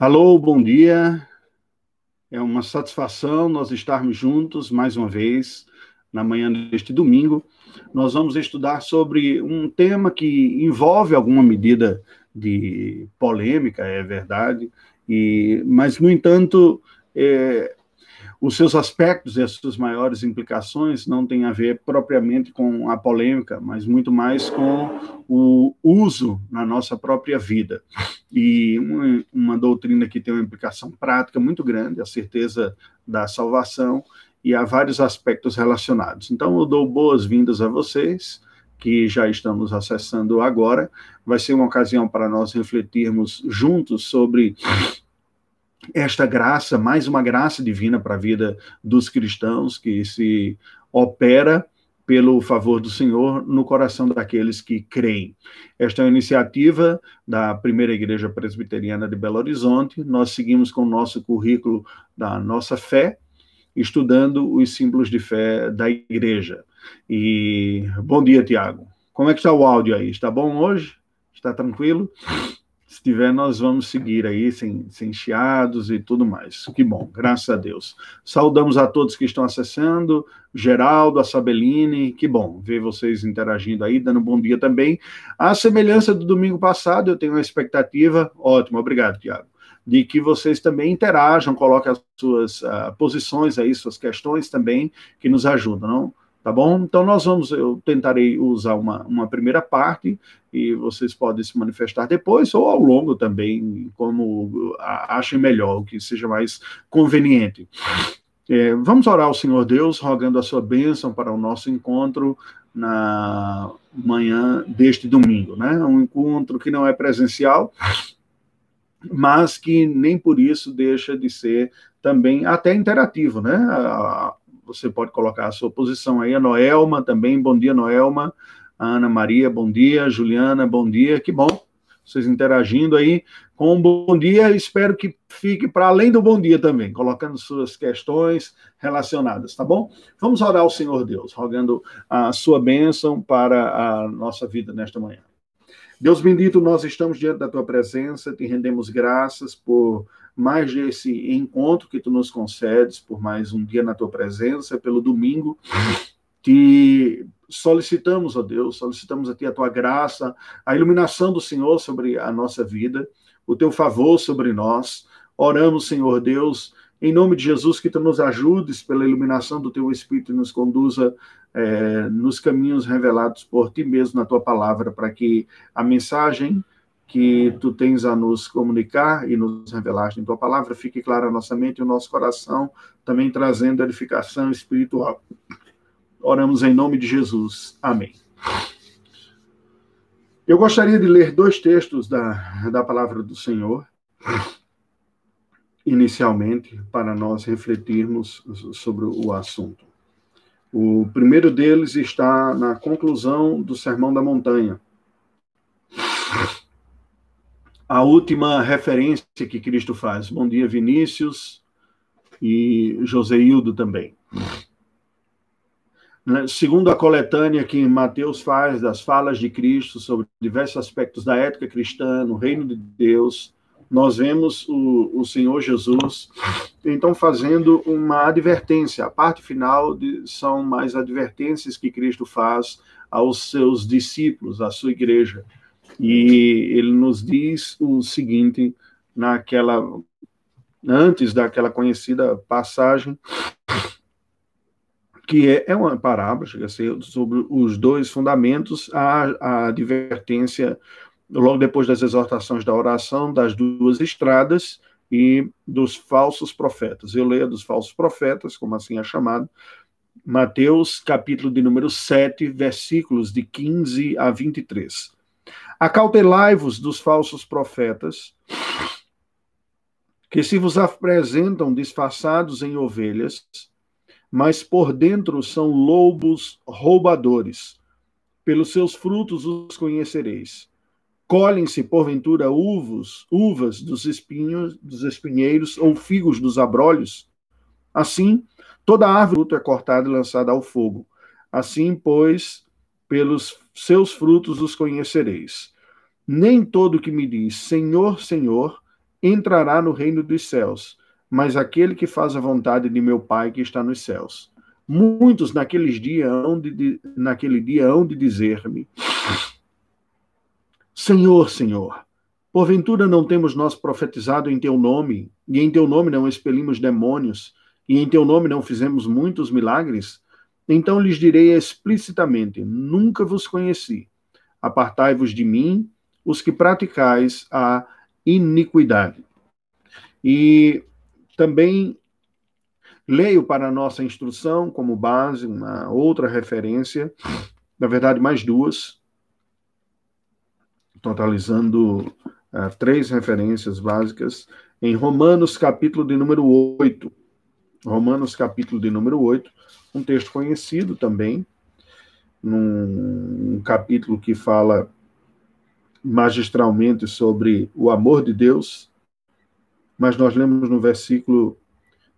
Alô, bom dia. É uma satisfação nós estarmos juntos mais uma vez na manhã deste domingo. Nós vamos estudar sobre um tema que envolve alguma medida de polêmica, é verdade, e mas no entanto é, os seus aspectos e as suas maiores implicações não têm a ver propriamente com a polêmica, mas muito mais com o uso na nossa própria vida. E uma, doutrina que tem uma implicação prática muito grande, a certeza da salvação, e há vários aspectos relacionados. Então, eu dou boas-vindas a vocês que já estamos acessando agora. Vai ser uma ocasião para nós refletirmos juntos sobre esta graça, mais uma graça divina para a vida dos cristãos, que se opera pelo favor do Senhor no coração daqueles que creem. Esta é uma iniciativa da Primeira Igreja Presbiteriana de Belo Horizonte. Nós seguimos com o nosso currículo da nossa fé, estudando os símbolos de fé da igreja. E bom dia, Tiago. Como é que está o áudio aí? Está bom hoje? Está tranquilo? Se tiver, nós vamos seguir aí, sem, sem chiados e tudo mais. Que bom, graças a Deus. Saudamos a todos que estão acessando, Geraldo, a Sabeline, que bom ver vocês interagindo aí, dando um bom dia também. A semelhança do domingo passado, eu tenho uma expectativa, ótimo, obrigado, Tiago, de que vocês também interajam, coloquem as suas uh, posições aí, suas questões também, que nos ajudam, não? Tá bom? Então nós vamos, eu tentarei usar uma, uma primeira parte e vocês podem se manifestar depois ou ao longo também, como achem melhor, o que seja mais conveniente. É, vamos orar ao Senhor Deus, rogando a sua bênção para o nosso encontro na manhã deste domingo, né? Um encontro que não é presencial, mas que nem por isso deixa de ser também até interativo, né? Você pode colocar a sua posição aí. A Noelma também, bom dia, Noelma. A Ana Maria, bom dia. Juliana, bom dia. Que bom vocês interagindo aí com um bom dia. Espero que fique para além do bom dia também, colocando suas questões relacionadas, tá bom? Vamos orar ao Senhor Deus, rogando a sua bênção para a nossa vida nesta manhã. Deus bendito, nós estamos diante da tua presença, te rendemos graças por mais esse encontro que tu nos concedes, por mais um dia na tua presença, pelo domingo. Te solicitamos, ó Deus, solicitamos a ti a tua graça, a iluminação do Senhor sobre a nossa vida, o teu favor sobre nós. Oramos, Senhor Deus, em nome de Jesus, que tu nos ajudes pela iluminação do teu Espírito e nos conduza é, nos caminhos revelados por ti mesmo na tua palavra, para que a mensagem que tu tens a nos comunicar e nos revelar em tua palavra fique clara a nossa mente e o nosso coração, também trazendo edificação espiritual. Oramos em nome de Jesus. Amém. Eu gostaria de ler dois textos da, da palavra do Senhor, inicialmente, para nós refletirmos sobre o assunto. O primeiro deles está na conclusão do Sermão da Montanha a última referência que Cristo faz. Bom dia, Vinícius e Joseildo também. Né, segundo a coletânea que Mateus faz das falas de Cristo sobre diversos aspectos da ética cristã, no reino de Deus, nós vemos o, o Senhor Jesus, então, fazendo uma advertência. A parte final de, são mais advertências que Cristo faz aos seus discípulos, à sua igreja. E ele nos diz o seguinte, naquela antes daquela conhecida passagem, que é, é uma parábola, chega a ser sobre os dois fundamentos, a, a advertência, logo depois das exortações da oração, das duas estradas e dos falsos profetas. Eu leio dos falsos profetas, como assim é chamado, Mateus, capítulo de número 7, versículos de 15 a 23. Acautelai-vos dos falsos profetas, que se vos apresentam disfarçados em ovelhas, mas por dentro são lobos roubadores. Pelos seus frutos os conhecereis. Colhem-se, porventura, uvos, uvas dos espinhos, dos espinheiros, ou figos dos abrolhos? Assim, toda árvore é cortada e lançada ao fogo. Assim, pois, pelos seus frutos os conhecereis. Nem todo que me diz Senhor, Senhor entrará no reino dos céus, mas aquele que faz a vontade de meu Pai que está nos céus. Muitos naqueles dias hão de, naquele dia hão de dizer-me: Senhor, Senhor, porventura não temos nós profetizado em teu nome, e em teu nome não expelimos demônios, e em teu nome não fizemos muitos milagres? Então lhes direi explicitamente: Nunca vos conheci. Apartai-vos de mim, os que praticais a iniquidade. E também leio para nossa instrução como base uma outra referência, na verdade, mais duas, totalizando uh, três referências básicas, em Romanos, capítulo de número 8. Romanos, capítulo de número 8, um texto conhecido também, num um capítulo que fala magistralmente sobre o amor de Deus, mas nós lemos no versículo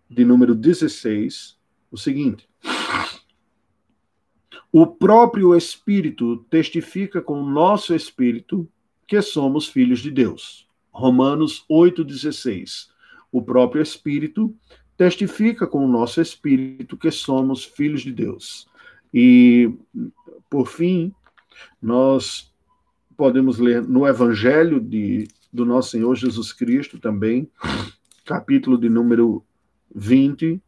de número 16 o seguinte: O próprio Espírito testifica com o nosso espírito que somos filhos de Deus. Romanos 8,16. O próprio Espírito testifica com o nosso espírito que somos filhos de Deus. E, por fim, nós podemos ler no Evangelho de, do nosso Senhor Jesus Cristo também, capítulo de número 20,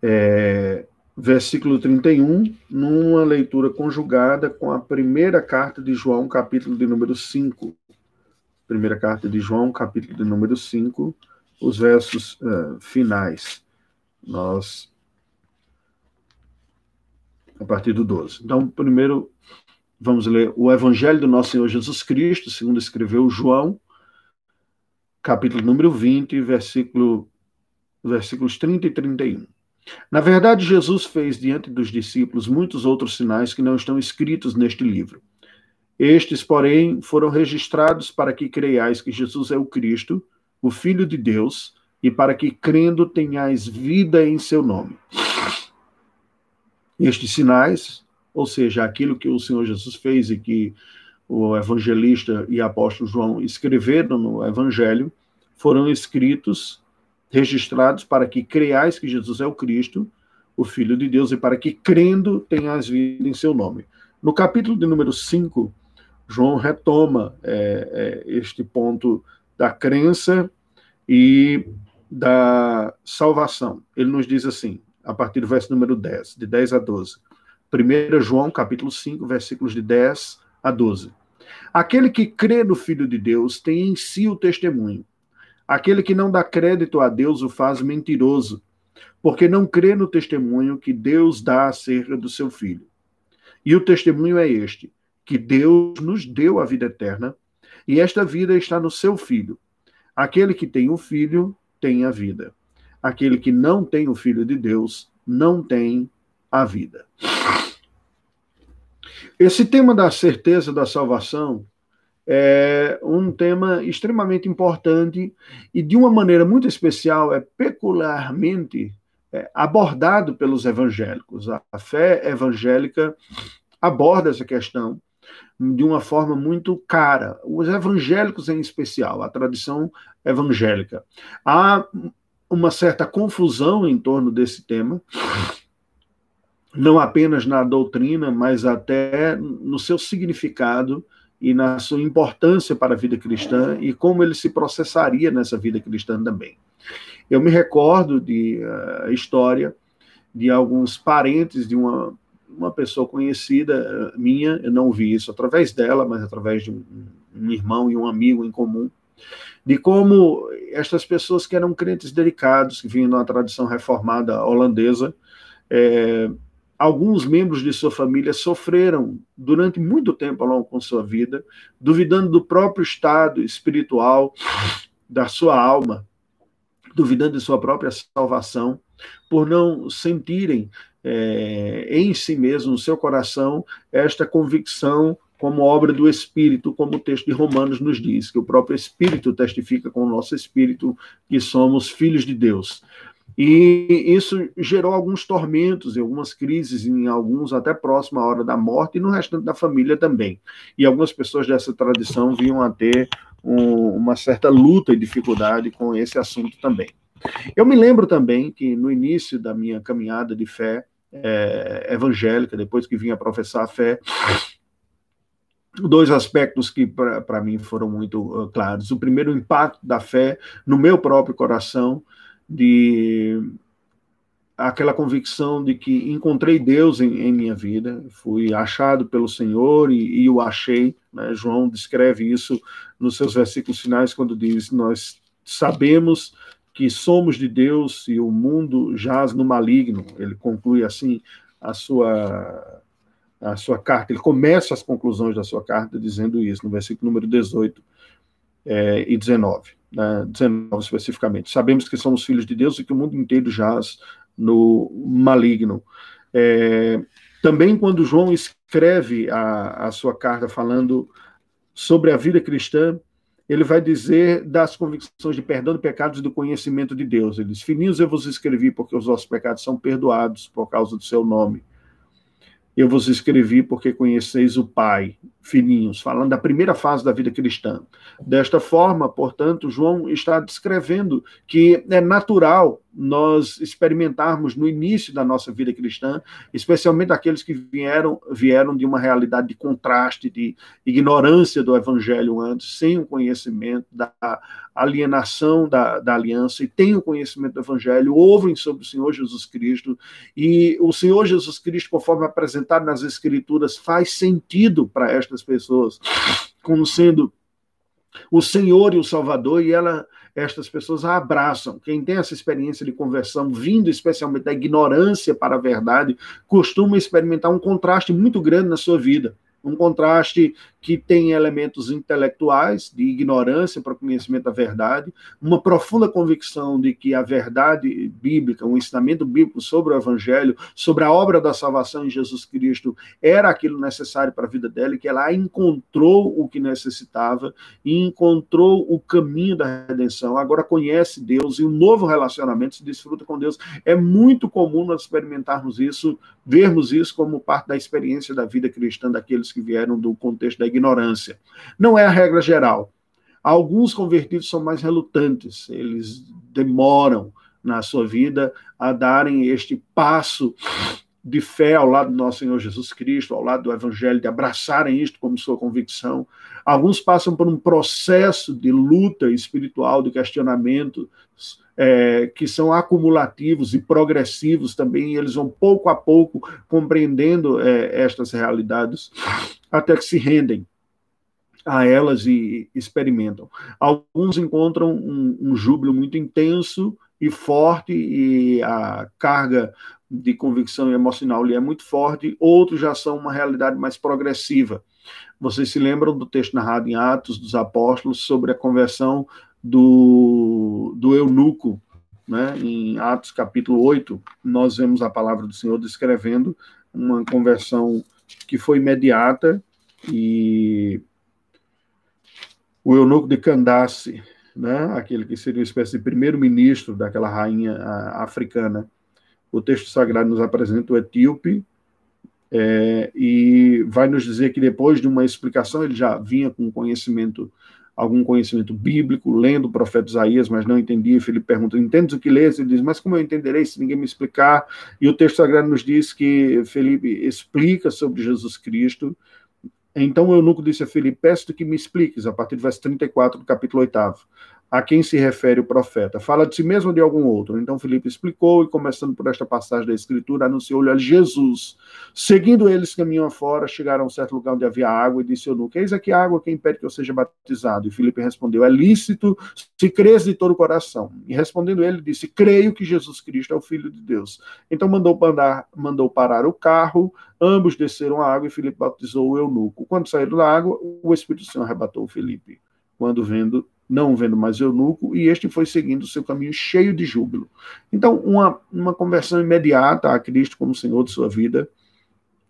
é, versículo 31, numa leitura conjugada com a primeira carta de João, capítulo de número 5. Primeira carta de João, capítulo de número 5, os versos uh, finais. Nós. A partir do 12. Então, primeiro, vamos ler o Evangelho do nosso Senhor Jesus Cristo, segundo escreveu João, capítulo número 20, versículo, versículos 30 e 31. Na verdade, Jesus fez diante dos discípulos muitos outros sinais que não estão escritos neste livro. Estes, porém, foram registrados para que creiais que Jesus é o Cristo, o Filho de Deus, e para que, crendo, tenhais vida em seu nome. Estes sinais ou seja, aquilo que o Senhor Jesus fez e que o evangelista e apóstolo João escreveram no Evangelho, foram escritos, registrados para que creiais que Jesus é o Cristo, o Filho de Deus, e para que crendo tenhas vida em seu nome. No capítulo de número 5, João retoma é, é, este ponto da crença e da salvação. Ele nos diz assim, a partir do verso número 10, de 10 a 12. 1 João, capítulo 5, versículos de 10 a 12. Aquele que crê no Filho de Deus tem em si o testemunho. Aquele que não dá crédito a Deus o faz mentiroso, porque não crê no testemunho que Deus dá acerca do seu Filho. E o testemunho é este: que Deus nos deu a vida eterna, e esta vida está no seu Filho. Aquele que tem o Filho tem a vida. Aquele que não tem o Filho de Deus não tem a vida. Esse tema da certeza da salvação é um tema extremamente importante e, de uma maneira muito especial, é peculiarmente é, abordado pelos evangélicos. A fé evangélica aborda essa questão de uma forma muito cara. Os evangélicos, em especial, a tradição evangélica. Há uma certa confusão em torno desse tema não apenas na doutrina, mas até no seu significado e na sua importância para a vida cristã e como ele se processaria nessa vida cristã também. Eu me recordo de uh, história de alguns parentes de uma, uma pessoa conhecida uh, minha, eu não vi isso através dela, mas através de um, um irmão e um amigo em comum, de como estas pessoas que eram crentes delicados, que vinham da tradição reformada holandesa, é, alguns membros de sua família sofreram durante muito tempo ao longo da sua vida, duvidando do próprio estado espiritual da sua alma, duvidando de sua própria salvação, por não sentirem é, em si mesmo, no seu coração, esta convicção como obra do Espírito, como o texto de Romanos nos diz, que o próprio Espírito testifica com o nosso Espírito que somos filhos de Deus. E isso gerou alguns tormentos e algumas crises, em alguns até próximo à hora da morte, e no restante da família também. E algumas pessoas dessa tradição vinham a ter um, uma certa luta e dificuldade com esse assunto também. Eu me lembro também que no início da minha caminhada de fé é, evangélica, depois que vim a professar a fé, dois aspectos que para mim foram muito uh, claros. O primeiro, o impacto da fé no meu próprio coração, de aquela convicção de que encontrei Deus em, em minha vida, fui achado pelo Senhor e, e o achei. Né? João descreve isso nos seus versículos finais, quando diz: Nós sabemos que somos de Deus e o mundo jaz no maligno. Ele conclui assim a sua a sua carta, ele começa as conclusões da sua carta dizendo isso, no versículo número 18 é, e 19, né, 19 especificamente. Sabemos que somos filhos de Deus e que o mundo inteiro jaz no maligno. É, também quando João escreve a, a sua carta falando sobre a vida cristã, ele vai dizer das convicções de perdão de pecados e do conhecimento de Deus. Ele diz: Fininhos eu vos escrevi porque os vossos pecados são perdoados por causa do seu nome. Eu vos escrevi porque conheceis o Pai, filhinhos, falando da primeira fase da vida cristã. Desta forma, portanto, João está descrevendo que é natural nós experimentarmos no início da nossa vida cristã, especialmente aqueles que vieram, vieram de uma realidade de contraste, de ignorância do evangelho antes, sem o conhecimento da alienação da, da aliança, e têm o conhecimento do evangelho, ouvem sobre o Senhor Jesus Cristo, e o Senhor Jesus Cristo, conforme apresentado nas Escrituras, faz sentido para estas pessoas, como sendo o Senhor e o Salvador, e ela estas pessoas a abraçam. Quem tem essa experiência de conversão, vindo especialmente da ignorância para a verdade, costuma experimentar um contraste muito grande na sua vida um contraste que tem elementos intelectuais, de ignorância para o conhecimento da verdade, uma profunda convicção de que a verdade bíblica, o ensinamento bíblico sobre o evangelho, sobre a obra da salvação em Jesus Cristo, era aquilo necessário para a vida dela e que ela encontrou o que necessitava e encontrou o caminho da redenção. Agora conhece Deus e um novo relacionamento se desfruta com Deus. É muito comum nós experimentarmos isso, vermos isso como parte da experiência da vida cristã daqueles que vieram do contexto da ignorância. Não é a regra geral. Alguns convertidos são mais relutantes, eles demoram na sua vida a darem este passo de fé ao lado do nosso Senhor Jesus Cristo, ao lado do Evangelho, de abraçarem isto como sua convicção. Alguns passam por um processo de luta espiritual, de questionamento, é, que são acumulativos e progressivos também, e eles vão pouco a pouco compreendendo é, estas realidades até que se rendem a elas e experimentam. Alguns encontram um, um júbilo muito intenso e forte, e a carga de convicção emocional lhe é muito forte, outros já são uma realidade mais progressiva. Vocês se lembram do texto narrado em Atos dos Apóstolos sobre a conversão do, do eunuco, né? em Atos capítulo 8, nós vemos a palavra do Senhor descrevendo uma conversão que foi imediata e o eunuco de Candace, né? aquele que seria uma espécie de primeiro-ministro daquela rainha africana, o texto sagrado nos apresenta o etíope, é, e vai nos dizer que depois de uma explicação, ele já vinha com conhecimento algum conhecimento bíblico, lendo o profeta Isaías, mas não entendia. Felipe pergunta: Entendes o que lês? Ele diz: Mas como eu entenderei se ninguém me explicar? E o texto sagrado nos diz que Felipe explica sobre Jesus Cristo. Então o eunuco disse a Felipe: Peço-te que me expliques, a partir do verso 34 do capítulo 8 a quem se refere o profeta. Fala de si mesmo ou de algum outro? Então Filipe explicou e, começando por esta passagem da Escritura, anunciou-lhe a Jesus. Seguindo eles, caminham afora, chegaram a um certo lugar onde havia água, e disse eunuco, eis aqui a água, quem impede que eu seja batizado? E Filipe respondeu, é lícito se crês de todo o coração. E respondendo ele, disse, creio que Jesus Cristo é o Filho de Deus. Então mandou, parar, mandou parar o carro, ambos desceram a água, e Filipe batizou o eunuco. Quando saíram da água, o Espírito Santo arrebatou Filipe. Quando vendo não vendo mais eunuco, e este foi seguindo seu caminho cheio de júbilo. Então, uma, uma conversão imediata a Cristo como Senhor de sua vida,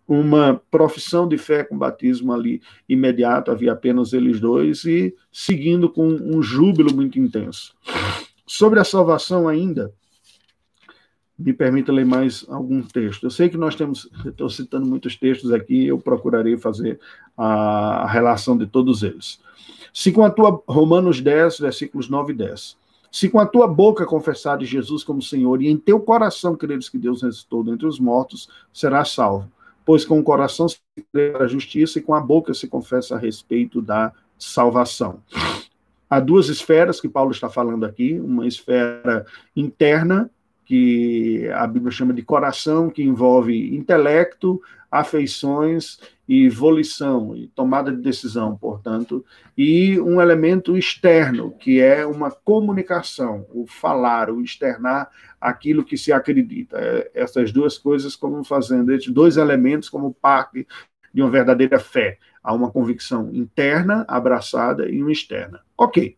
uma profissão de fé com batismo ali imediato, havia apenas eles dois, e seguindo com um júbilo muito intenso. Sobre a salvação ainda, me permita ler mais algum texto. Eu sei que nós temos, estou citando muitos textos aqui, eu procurarei fazer a relação de todos eles. Se com a tua, Romanos 10, versículos 9 e 10. Se com a tua boca confessares Jesus como Senhor e em teu coração creres que Deus ressuscitou dentre os mortos, serás salvo. Pois com o coração se crê para a justiça e com a boca se confessa a respeito da salvação. Há duas esferas que Paulo está falando aqui: uma esfera interna, que a Bíblia chama de coração, que envolve intelecto, afeições e volição, e tomada de decisão, portanto, e um elemento externo, que é uma comunicação, o falar, o externar aquilo que se acredita. É, essas duas coisas como fazendo esses dois elementos como parte de uma verdadeira fé. Há uma convicção interna, abraçada, e uma externa. Ok.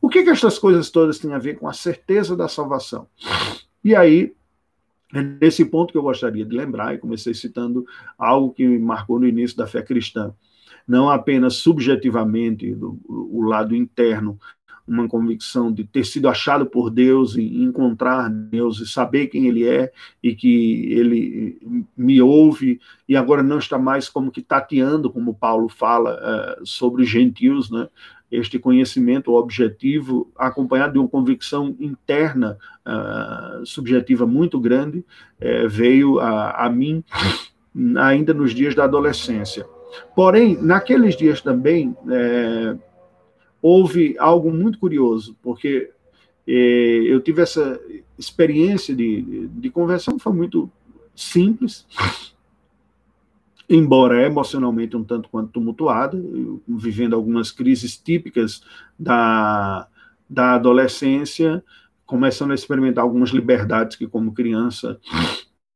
O que, que essas coisas todas têm a ver com a certeza da salvação? E aí, é nesse ponto que eu gostaria de lembrar, e comecei citando algo que marcou no início da fé cristã. Não apenas subjetivamente, do, o lado interno, uma convicção de ter sido achado por Deus e encontrar Deus e saber quem Ele é e que Ele me ouve e agora não está mais como que tateando, como Paulo fala uh, sobre os gentios, né? este conhecimento objetivo, acompanhado de uma convicção interna uh, subjetiva muito grande, uh, veio a, a, mim ainda nos dias da adolescência. Porém, naqueles dias também, houve algo muito curioso, porque eh, eu tive essa experiência de, de conversão, foi muito simples, embora emocionalmente um tanto quanto tumultuada, vivendo algumas crises típicas da, da adolescência, começando a experimentar algumas liberdades que, como criança,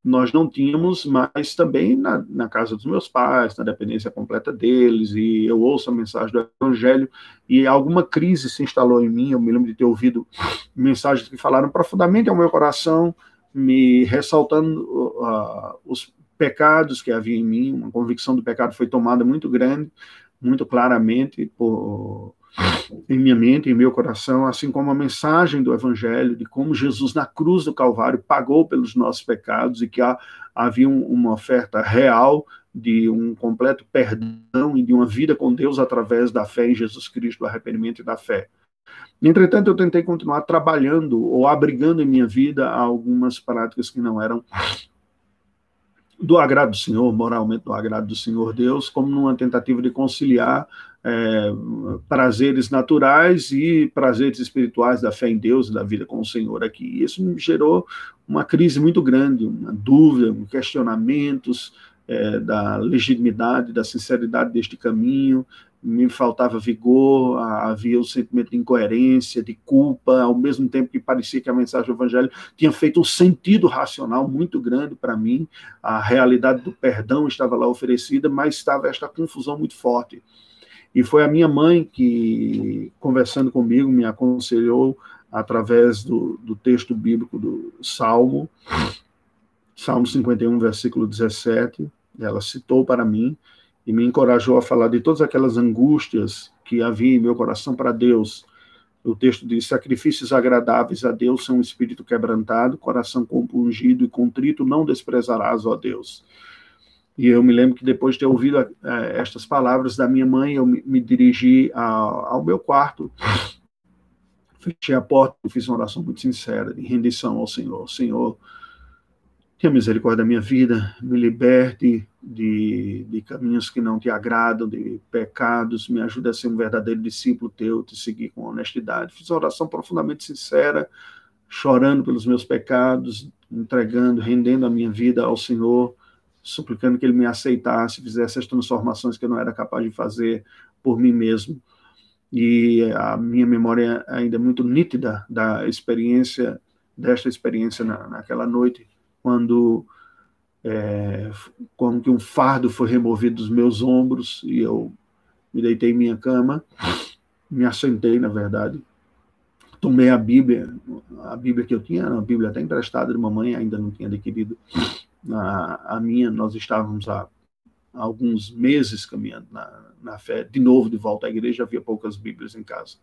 nós não tínhamos, mas também na, na, casa dos meus pais, na dependência completa deles, e eu ouço a mensagem do Evangelho, e alguma crise se instalou em mim. Eu me lembro de ter ouvido mensagens que falaram profundamente ao meu coração, me ressaltando uh, os pecados que havia em mim, uma convicção do pecado foi tomada muito grande, muito claramente por, em minha mente, em meu coração, assim como a mensagem do Evangelho de como Jesus na cruz do Calvário pagou pelos nossos pecados e que há, havia um, uma oferta real de um completo perdão e de uma vida com Deus através da fé em Jesus Cristo, do arrependimento e da fé. Entretanto, eu tentei continuar trabalhando ou abrigando em minha vida algumas práticas que não eram do agrado do Senhor, moralmente do agrado do Senhor Deus, como numa tentativa de conciliar é, prazeres naturais e prazeres espirituais da fé em Deus e da vida com o Senhor aqui. Isso me gerou uma crise muito grande, uma dúvida, questionamentos é, da legitimidade, da sinceridade deste caminho, me faltava vigor, havia o sentimento de incoerência, de culpa, ao mesmo tempo que parecia que a mensagem do evangelho tinha feito um sentido racional muito grande para mim, a realidade do perdão estava lá oferecida, mas estava esta confusão muito forte. E foi a minha mãe que, conversando comigo, me aconselhou através do, do texto bíblico do Salmo, Salmo 51, versículo 17, ela citou para mim, e me encorajou a falar de todas aquelas angústias que havia em meu coração para Deus. O texto diz: sacrifícios agradáveis a Deus são um espírito quebrantado, coração compungido e contrito, não desprezarás, ó Deus. E eu me lembro que depois de ter ouvido uh, estas palavras da minha mãe, eu me, me dirigi a, ao meu quarto, fechei a porta e fiz uma oração muito sincera de rendição ao Senhor. Senhor, Tenha misericórdia da minha vida, me liberte de, de caminhos que não te agradam, de pecados, me ajude a ser um verdadeiro discípulo teu, te seguir com honestidade. Fiz uma oração profundamente sincera, chorando pelos meus pecados, entregando, rendendo a minha vida ao Senhor, suplicando que Ele me aceitasse, fizesse as transformações que eu não era capaz de fazer por mim mesmo. E a minha memória ainda é muito nítida da experiência, desta experiência na, naquela noite quando é, como que um fardo foi removido dos meus ombros e eu me deitei em minha cama, me assentei, na verdade, tomei a Bíblia, a Bíblia que eu tinha, a Bíblia até emprestada de mamãe, ainda não tinha adquirido a, a minha, nós estávamos há, alguns meses caminhando na, na fé, de novo de volta à igreja, havia poucas Bíblias em casa,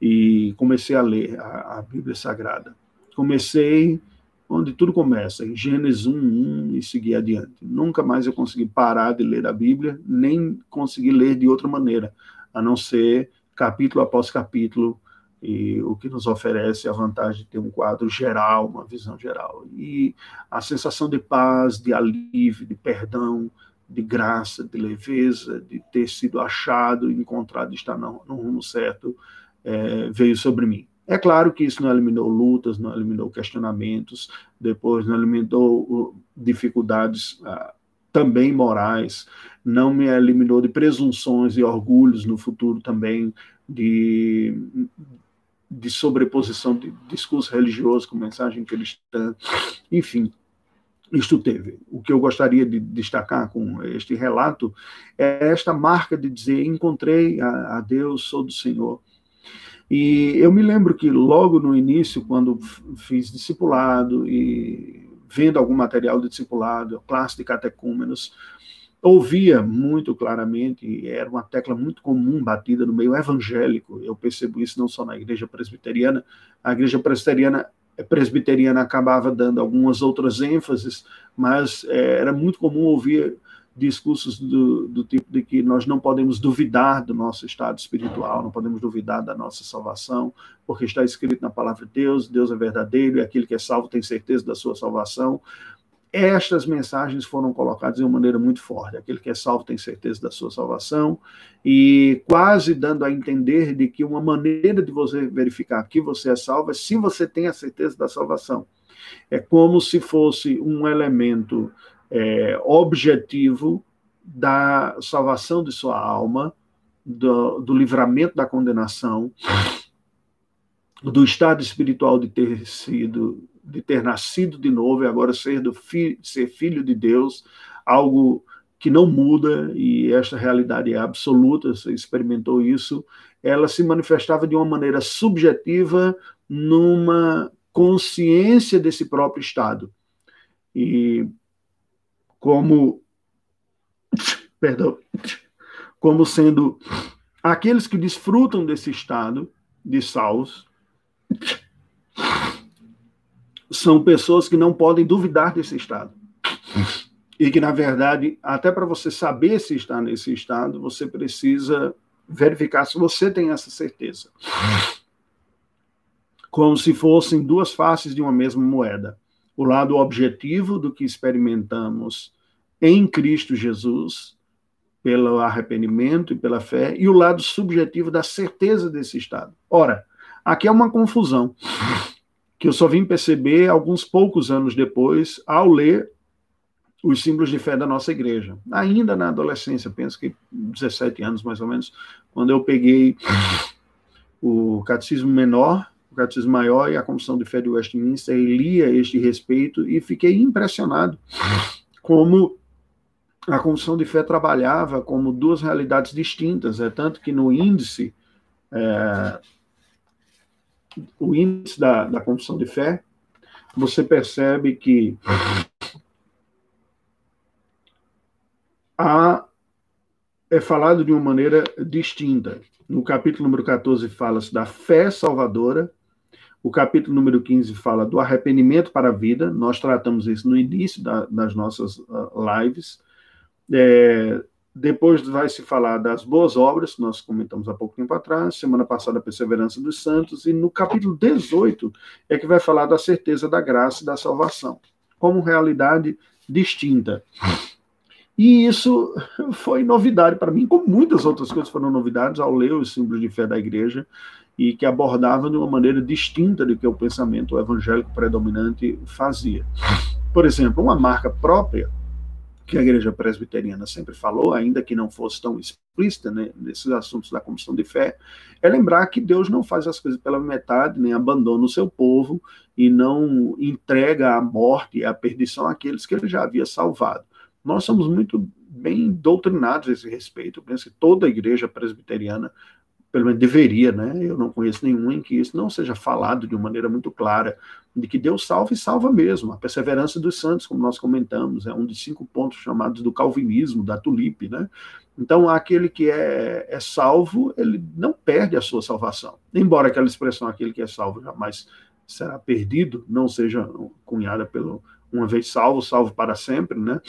e comecei a ler a, a Bíblia Sagrada. Comecei onde tudo começa, em Gênesis 1, 1 e seguir adiante. Nunca mais eu consegui parar de ler a Bíblia, nem consegui ler de outra maneira, a não ser capítulo após capítulo, e o que nos oferece a vantagem de ter um quadro geral, uma visão geral. E a sensação de paz, de alívio, de perdão, de graça, de leveza, de ter sido achado, encontrado, estar no, no rumo certo, é, veio sobre mim. É claro que isso não eliminou lutas, não eliminou questionamentos, depois não eliminou dificuldades ah, também morais, não me eliminou de presunções e orgulhos no futuro também, de, de sobreposição de discurso religioso com mensagem cristã, enfim, isto teve. O que eu gostaria de destacar com este relato é esta marca de dizer: encontrei a, Deus, sou do Senhor. E eu me lembro que logo no início, quando fiz discipulado e vendo algum material de discipulado, classe de catecúmenos, ouvia muito claramente, era uma tecla muito comum batida no meio evangélico. Eu percebo isso não só na igreja presbiteriana, a igreja presbiteriana presbiteriana acabava dando algumas outras ênfases, mas é, era muito comum ouvir discursos do, do, tipo de que nós não podemos duvidar do nosso estado espiritual, não podemos duvidar da nossa salvação, porque está escrito na palavra de Deus, Deus é verdadeiro e aquele que é salvo tem certeza da sua salvação. Estas mensagens foram colocadas de uma maneira muito forte. Aquele que é salvo tem certeza da sua salvação, e quase dando a entender de que uma maneira de você verificar que você é salvo é se você tem a certeza da salvação. É como se fosse um elemento é, objetivo da salvação de sua alma, do, do livramento da condenação, do estado espiritual de ter sido, de ter nascido de novo e agora ser, do fi, ser filho de Deus, algo que não muda, e esta realidade é absoluta, você experimentou isso, ela se manifestava de uma maneira subjetiva numa consciência desse próprio estado. E como perdão, como sendo aqueles que desfrutam desse estado de salvos são pessoas que não podem duvidar desse estado. E que, na verdade, até para você saber se está nesse estado, você precisa verificar se você tem essa certeza. Como se fossem duas faces de uma mesma moeda. O lado objetivo do que experimentamos em Cristo Jesus, pelo arrependimento e pela fé, e o lado subjetivo da certeza desse estado. Ora, aqui é uma confusão que eu só vim perceber alguns poucos anos depois, ao ler os símbolos de fé da nossa igreja. Ainda na adolescência, penso que 17 anos mais ou menos, quando eu peguei o Catecismo Menor, o Catecismo Maior e a Confissão de Fé de Westminster e lia este respeito e fiquei impressionado como a confissão de fé trabalhava como duas realidades distintas, é tanto que no índice, é, o índice da, da confissão de fé, você percebe que há, é falado de uma maneira distinta. No capítulo número 14 fala-se da fé salvadora, o capítulo número 15 fala do arrependimento para a vida, nós tratamos isso no início da, das nossas uh, lives. É, depois vai se falar das boas obras, nós comentamos há pouco tempo atrás, semana passada a perseverança dos santos, e no capítulo 18 é que vai falar da certeza da graça e da salvação, como realidade distinta. E isso foi novidade para mim, como muitas outras coisas foram novidades ao ler os símbolos de fé da igreja e que abordavam de uma maneira distinta do que o pensamento evangélico predominante fazia. Por exemplo, uma marca própria que a igreja presbiteriana sempre falou, ainda que não fosse tão explícita né, nesses assuntos da comissão de fé, é lembrar que Deus não faz as coisas pela metade, nem abandona o seu povo e não entrega à morte e à perdição aqueles que ele já havia salvado. Nós somos muito bem doutrinados a esse respeito. Eu penso que toda a igreja presbiteriana pelo menos deveria, né? Eu não conheço nenhum em que isso não seja falado de uma maneira muito clara, de que Deus salva e salva mesmo. A perseverança dos santos, como nós comentamos, é um dos cinco pontos chamados do calvinismo, da tulipe, né? Então, aquele que é, é salvo, ele não perde a sua salvação. Embora aquela expressão, aquele que é salvo jamais será perdido, não seja cunhada pelo uma vez salvo, salvo para sempre, né?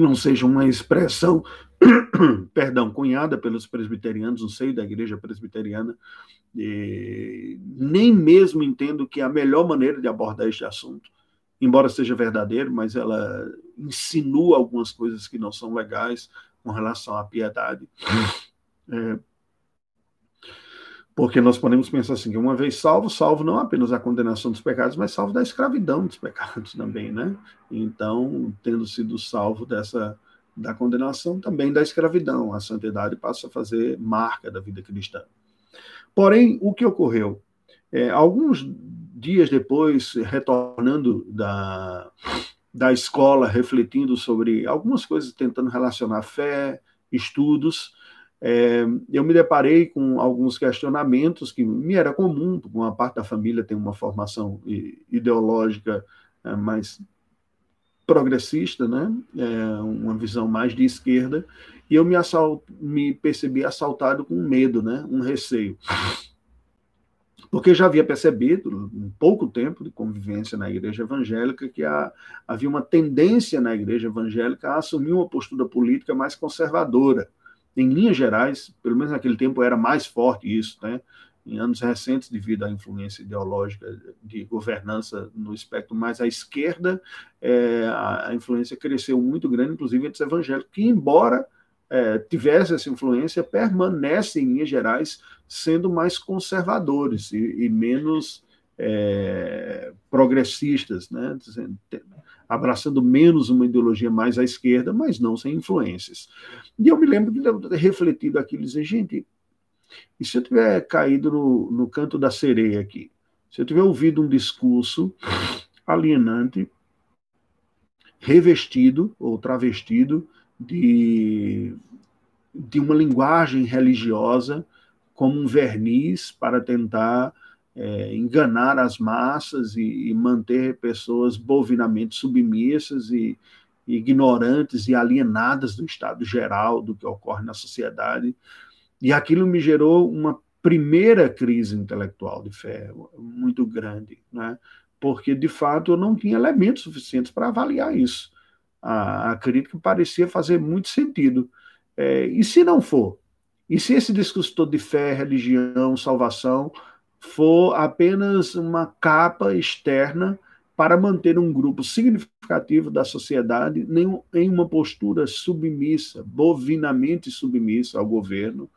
Não seja uma expressão, perdão, cunhada pelos presbiterianos no seio da igreja presbiteriana, e nem mesmo entendo que é a melhor maneira de abordar este assunto, embora seja verdadeiro, mas ela insinua algumas coisas que não são legais com relação à piedade. É, porque nós podemos pensar assim, que uma vez salvo, salvo não apenas a condenação dos pecados, mas salvo da escravidão dos pecados também, né? Então, tendo sido salvo dessa da condenação, também da escravidão, a santidade passa a fazer marca da vida cristã. Porém, o que ocorreu? É, alguns dias depois, retornando da, da escola, refletindo sobre algumas coisas, tentando relacionar fé, estudos, é, eu me deparei com alguns questionamentos que me era comum, uma parte da família tem uma formação ideológica é, mais progressista, né? É, uma visão mais de esquerda, e eu me, assalt, me percebi assaltado com medo, né? um receio. Porque já havia percebido, em pouco tempo de convivência na igreja evangélica, que há, havia uma tendência na igreja evangélica a assumir uma postura política mais conservadora em linhas gerais, pelo menos naquele tempo era mais forte isso, né? Em anos recentes, devido à influência ideológica de governança no espectro mais à esquerda, é, a, influência cresceu muito grande, inclusive entre os evangélicos, que, embora é, tivesse essa influência, permanecem, em linhas gerais, sendo mais conservadores e, e menos é, progressistas, né? Abraçando menos uma ideologia mais à esquerda, mas não sem influências. E eu me lembro de ter refletido aquilo e dizer, gente, e se eu tiver caído no, no canto da sereia aqui? Se eu tiver ouvido um discurso alienante, revestido ou travestido de, de uma linguagem religiosa como um verniz para tentar é, enganar as massas e, e, manter pessoas bovinamente submissas e, ignorantes e alienadas do estado geral do que ocorre na sociedade. E aquilo me gerou uma primeira crise intelectual de fé muito grande, né? porque de fato eu não tinha elementos suficientes para avaliar isso. A, a crítica parecia fazer muito sentido. É, e se não for? E se esse discurso todo de fé, religião, salvação for apenas uma capa externa para manter um grupo significativo da sociedade em uma postura submissa, bovinamente submissa ao governo,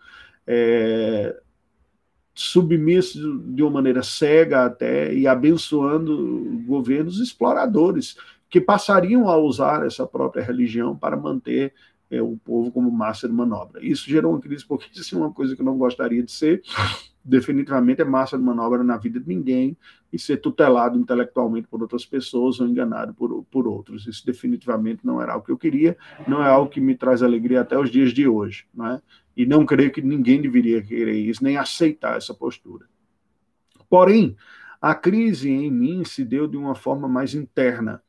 é, submisso de uma maneira cega até e abençoando governos exploradores que passariam a usar essa própria religião para manter é, o povo como massa de manobra. Isso gerou uma crise, porque isso é uma coisa que eu não gostaria de ser, definitivamente é massa de manobra na vida de ninguém e ser tutelado intelectualmente por outras pessoas ou enganado por, por outros. Isso definitivamente não era algo que eu queria, não é algo que me traz alegria até os dias de hoje. Né? E não creio que ninguém deveria querer isso, nem aceitar essa postura. Porém, a crise em mim se deu de uma forma mais interna,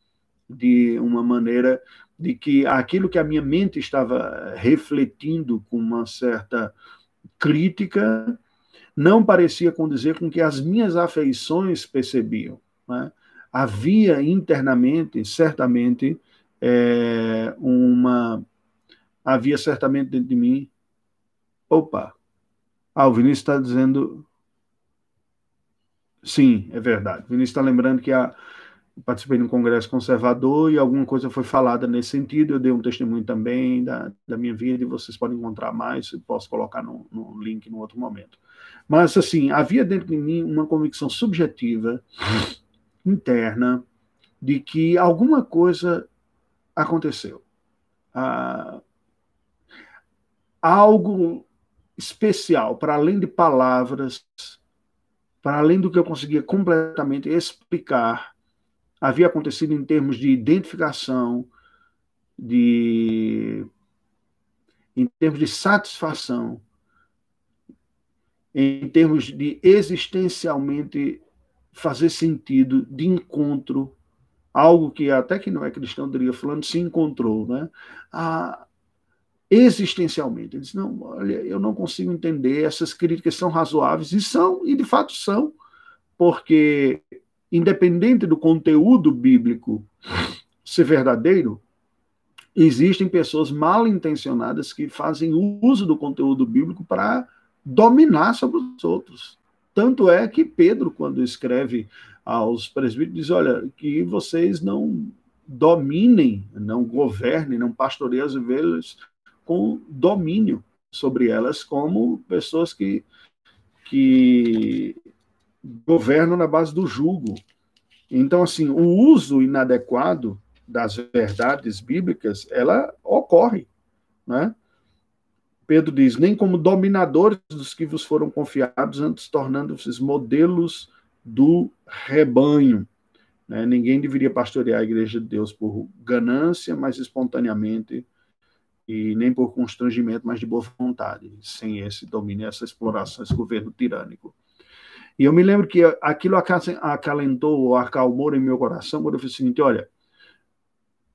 de uma maneira de que aquilo que a minha mente estava refletindo com uma certa crítica não parecia condizer com que as minhas afeições percebiam. Né? Havia internamente, certamente, é, uma. Havia certamente dentro de mim. Opa! Ah, o Vinícius está dizendo. Sim, é verdade. O Vinícius está lembrando que a, participei de um congresso conservador e alguma coisa foi falada nesse sentido. Eu dei um testemunho também da, da minha vida e vocês podem encontrar mais, posso colocar no, no link no outro momento. Mas, assim, havia dentro de mim uma convicção subjetiva, interna, de que alguma coisa aconteceu. Ah, algo especial, para além de palavras, para além do que eu conseguia completamente explicar, havia acontecido em termos de identificação, de em termos de satisfação, em termos de existencialmente fazer sentido, de encontro, algo que até que não é cristão, diria falando, se encontrou, né? Ah, existencialmente. Ele disse, não, olha, eu não consigo entender, essas críticas são razoáveis, e são, e de fato são, porque independente do conteúdo bíblico ser verdadeiro, existem pessoas mal intencionadas que fazem uso do conteúdo bíblico para dominar sobre os outros. Tanto é que Pedro, quando escreve aos presbíteros, diz: olha, que vocês não dominem, não governem, não pastoreiem as ovelhas com domínio sobre elas, como pessoas que, que governam na base do jugo. Então, assim, o uso inadequado das verdades bíblicas, ela ocorre, né? Pedro diz: nem como dominadores dos que vos foram confiados, antes tornando-vos modelos do rebanho. Né? Ninguém deveria pastorear a igreja de Deus por ganância, mas espontaneamente, e nem por constrangimento, mas de boa vontade, sem esse domínio, essa exploração, esse governo tirânico. E eu me lembro que aquilo acalentou, acalmou em meu coração, quando eu fiz o seguinte: olha,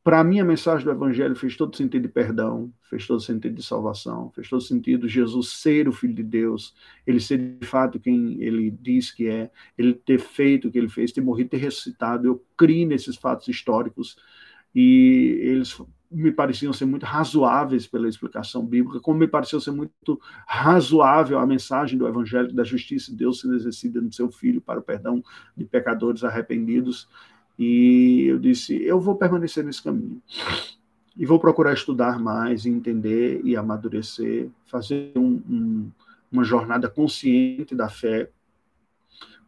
para mim, a mensagem do Evangelho fez todo sentido de perdão, fez todo sentido de salvação, fez todo sentido Jesus ser o Filho de Deus, ele ser de fato quem ele diz que é, ele ter feito o que ele fez, ter morrido, ter ressuscitado. Eu criei nesses fatos históricos e eles me pareciam ser muito razoáveis pela explicação bíblica, como me pareceu ser muito razoável a mensagem do Evangelho da justiça de Deus sendo exercida no seu Filho para o perdão de pecadores arrependidos. E eu disse: eu vou permanecer nesse caminho. E vou procurar estudar mais, entender e amadurecer, fazer um, um, uma jornada consciente da fé,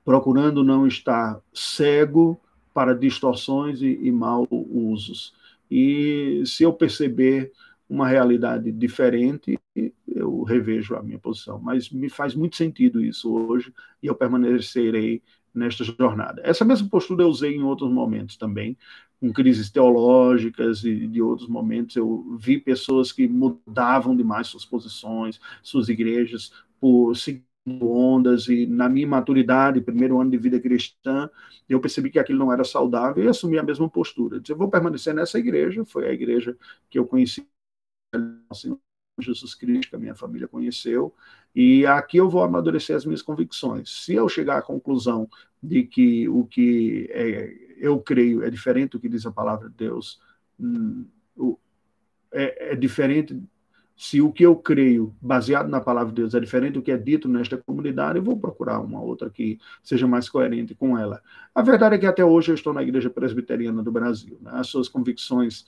procurando não estar cego para distorções e, e mal usos. E se eu perceber uma realidade diferente, eu revejo a minha posição. Mas me faz muito sentido isso hoje e eu permanecerei nesta jornada. Essa mesma postura eu usei em outros momentos também, com crises teológicas e de outros momentos. Eu vi pessoas que mudavam demais suas posições, suas igrejas, por seguindo ondas, e na minha maturidade, primeiro ano de vida cristã, eu percebi que aquilo não era saudável e assumi a mesma postura. Eu disse, eu vou permanecer nessa igreja, foi a igreja que eu conheci assim, Jesus Cristo, que a minha família conheceu, e aqui eu vou amadurecer as minhas convicções. Se eu chegar à conclusão de que o que é, eu creio é diferente do que diz a palavra de Deus, hum, é, é diferente se o que eu creio, baseado na palavra de Deus, é diferente do que é dito nesta comunidade, eu vou procurar uma outra que seja mais coerente com ela. A verdade é que até hoje eu estou na Igreja Presbiteriana do Brasil. Né? As suas convicções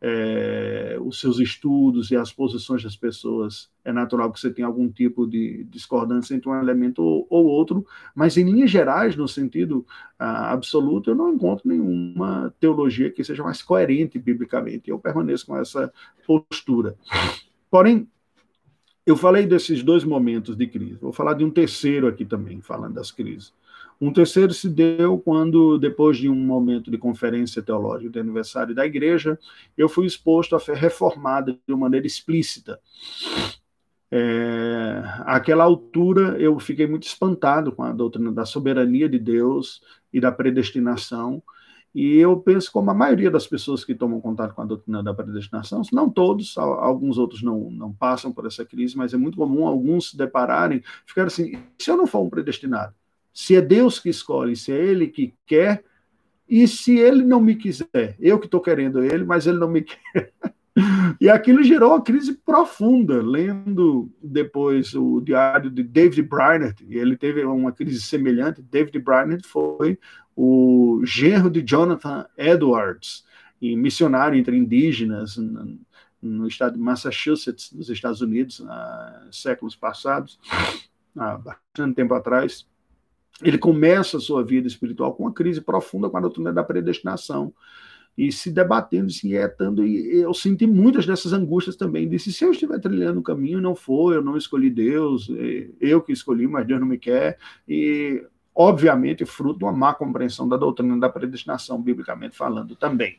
é, os seus estudos e as posições das pessoas, é natural que você tenha algum tipo de discordância entre um elemento ou, ou outro, mas em linhas gerais, no sentido ah, absoluto, eu não encontro nenhuma teologia que seja mais coerente biblicamente. Eu permaneço com essa postura. Porém, eu falei desses dois momentos de crise. Vou falar de um terceiro aqui também, falando das crises. Um terceiro se deu quando, depois de um momento de conferência teológica de aniversário da igreja, eu fui exposto à fé reformada de maneira explícita. É, àquela altura, eu fiquei muito espantado com a doutrina da soberania de Deus e da predestinação, e eu penso como a maioria das pessoas que tomam contato com a doutrina da predestinação, não todos, alguns outros não, não passam por essa crise, mas é muito comum alguns se depararem, ficar assim, se eu não for um predestinado, se é Deus que escolhe, se é Ele que quer, e se Ele não me quiser, eu que estou querendo Ele, mas Ele não me quer. E aquilo gerou uma crise profunda. Lendo depois o diário de David Brainerd, ele teve uma crise semelhante. David Brainerd foi o genro de Jonathan Edwards, missionário entre indígenas no, no estado de Massachusetts, nos Estados Unidos, há séculos passados, há bastante tempo atrás ele começa a sua vida espiritual com uma crise profunda com a doutrina da predestinação e se debatendo, se inquietando, e eu senti muitas dessas angústias também. Disse: se eu estiver trilhando o caminho, não for, eu não escolhi Deus, eu que escolhi, mas Deus não me quer. E, obviamente, fruto de uma má compreensão da doutrina da predestinação, biblicamente falando também.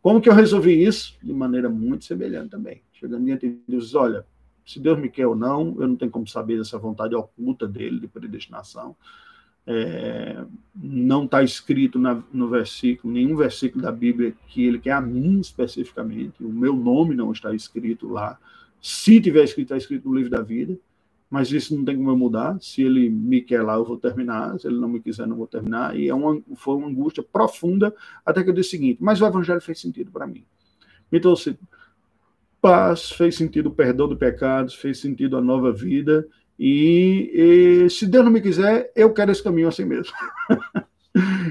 Como que eu resolvi isso? De maneira muito semelhante também. Chegando diante de Deus, olha, se Deus me quer ou não, eu não tenho como saber dessa vontade oculta dele de predestinação é, não está escrito na, no versículo, nenhum versículo da Bíblia que ele quer a mim especificamente, o meu nome não está escrito lá. Se tiver escrito, está escrito no livro da vida, mas isso não tem como eu mudar. Se ele me quer lá, eu vou terminar. Se ele não me quiser, não vou terminar. E é uma, foi uma angústia profunda, até que eu disse o seguinte: mas o evangelho fez sentido para mim. Me trouxe paz, fez sentido o perdão de pecados, fez sentido a nova vida. E, e se Deus não me quiser, eu quero esse caminho assim mesmo.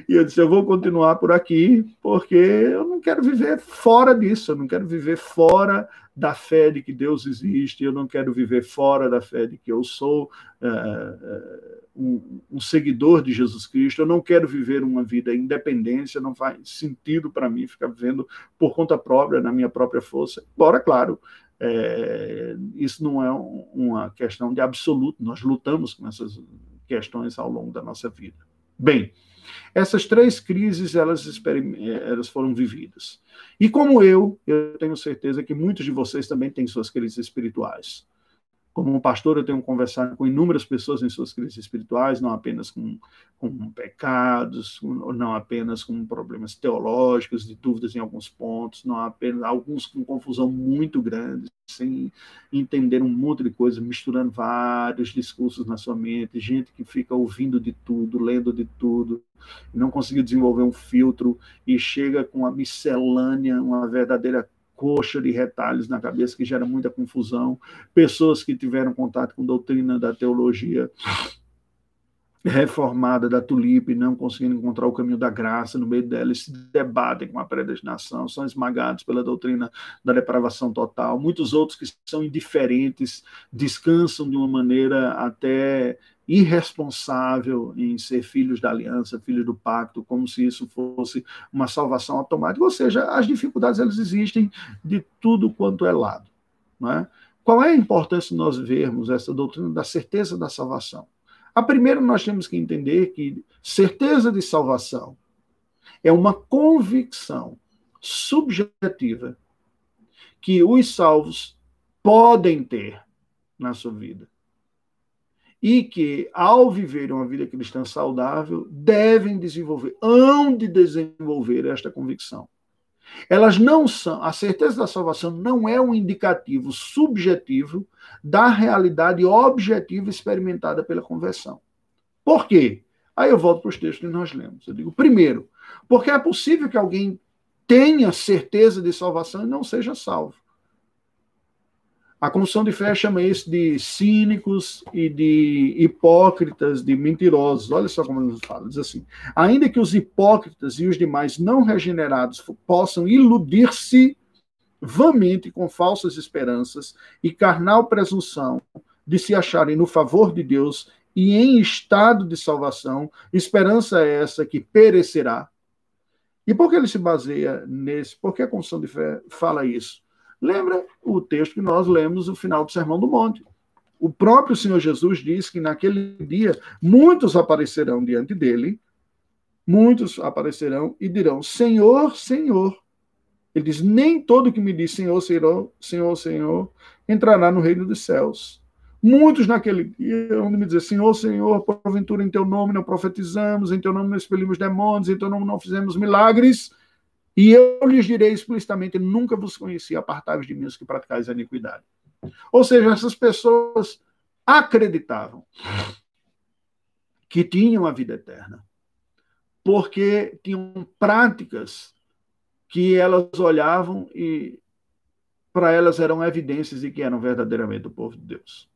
E eu disse: eu vou continuar por aqui, porque eu não quero viver fora disso, eu não quero viver fora da fé de que Deus existe, eu não quero viver fora da fé de que eu sou uh, um, um, seguidor de Jesus Cristo, eu não quero viver uma vida independência, não faz sentido para mim ficar vivendo por conta própria, na minha própria força. Embora, claro, é, isso não é uma questão de absoluto, nós lutamos com essas questões ao longo da nossa vida. Bem, essas três crises elas, elas foram vividas. E como eu, eu tenho certeza que muitos de vocês também têm suas crises espirituais. Como pastor, eu tenho conversado com inúmeras pessoas em suas crises espirituais, não apenas com, com pecados, não apenas com problemas teológicos, de dúvidas em alguns pontos, não apenas alguns com confusão muito grande, sem entender um monte de coisa, misturando vários discursos na sua mente, gente que fica ouvindo de tudo, lendo de tudo, não conseguiu desenvolver um filtro e chega com a miscelânea, uma verdadeira coxa de retalhos na cabeça que gera muita confusão, pessoas que tiveram contato com doutrina da teologia reformada da tulipe, não conseguindo encontrar o caminho da graça no meio delas, se debatem com a predestinação, são esmagados pela doutrina da depravação total. Muitos outros que são indiferentes, descansam de uma maneira até irresponsável em ser filhos da aliança, filhos do pacto, como se isso fosse uma salvação automática. Ou seja, as dificuldades elas existem de tudo quanto é lado. É? Qual é a importância de nós vermos essa doutrina da certeza da salvação? A primeira, nós temos que entender que certeza de salvação é uma convicção subjetiva que os salvos podem ter na sua vida e que, ao viver uma vida cristã saudável, devem desenvolver, hão de desenvolver esta convicção. Elas não são, a certeza da salvação não é um indicativo subjetivo da realidade objetiva experimentada pela conversão. Por quê? Aí eu volto para os textos que nós lemos. Eu digo, primeiro, porque é possível que alguém tenha certeza de salvação e não seja salvo. A Comissão de Fé chama isso de cínicos e de hipócritas, de mentirosos. Olha só como nos fala. Diz assim: ainda que os hipócritas e os demais não regenerados possam iludir-se vamente com falsas esperanças e carnal presunção de se acharem no favor de Deus e em estado de salvação, esperança é essa que perecerá. E por que ele se baseia nesse? Por que a Confissão de Fé fala isso? Lembra o texto que nós lemos no final do Sermão do Monte. O próprio Senhor Jesus diz que naquele dia muitos aparecerão diante dele, muitos aparecerão e dirão: Senhor, Senhor. Ele diz: Nem todo que me diz Senhor, Senhor, Senhor, Senhor entrará no reino dos céus. Muitos naquele dia vão me dizer: Senhor, Senhor, porventura em teu nome não profetizamos, em teu nome não expelimos demônios, em teu nome não fizemos milagres. E eu lhes direi explicitamente: nunca vos conheci, apartai-vos de mim os que praticais a iniquidade. Ou seja, essas pessoas acreditavam que tinham a vida eterna, porque tinham práticas que elas olhavam e para elas eram evidências de que eram verdadeiramente o povo de Deus.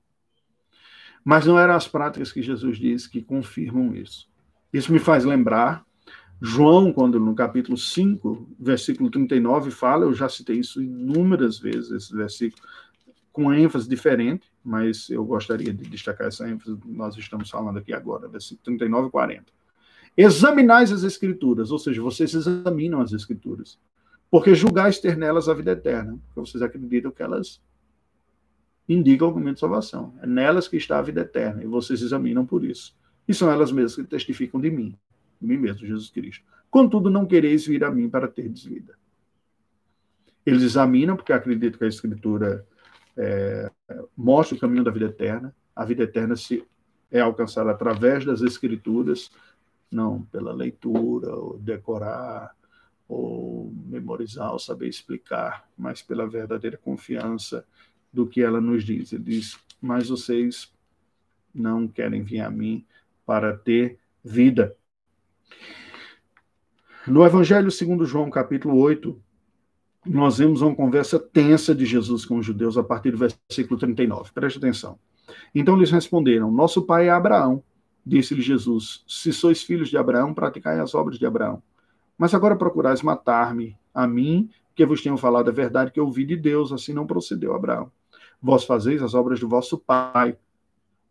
Mas não eram as práticas que Jesus diz que confirmam isso. Isso me faz lembrar João, quando no capítulo 5, versículo 39, fala, eu já citei isso inúmeras vezes, esse versículo, com ênfase diferente, mas eu gostaria de destacar essa ênfase, nós estamos falando aqui agora, versículo 39 e 40. Examinais as escrituras, ou seja, vocês examinam as escrituras, porque julgais ter nelas a vida eterna, porque vocês acreditam que elas indicam o momento de salvação. É nelas que está a vida eterna, e vocês examinam por isso. E são elas mesmas que testificam de mim mim mesmo, Jesus Cristo. Contudo, não quereis vir a mim para ter vida. Eles examinam, porque acreditam que a Escritura é, mostra o caminho da vida eterna. A vida eterna se é alcançada através das Escrituras, não pela leitura, ou decorar, ou memorizar, ou saber explicar, mas pela verdadeira confiança do que ela nos diz. Ele diz: Mas vocês não querem vir a mim para ter vida. No Evangelho segundo João, capítulo 8, nós vemos uma conversa tensa de Jesus com os judeus a partir do versículo 39. Preste atenção. Então eles responderam: Nosso pai é Abraão. Disse-lhe Jesus: Se sois filhos de Abraão, praticai as obras de Abraão. Mas agora procurais matar-me, a mim, que vos tenho falado a verdade que ouvi de Deus, assim não procedeu Abraão. Vós fazeis as obras do vosso pai.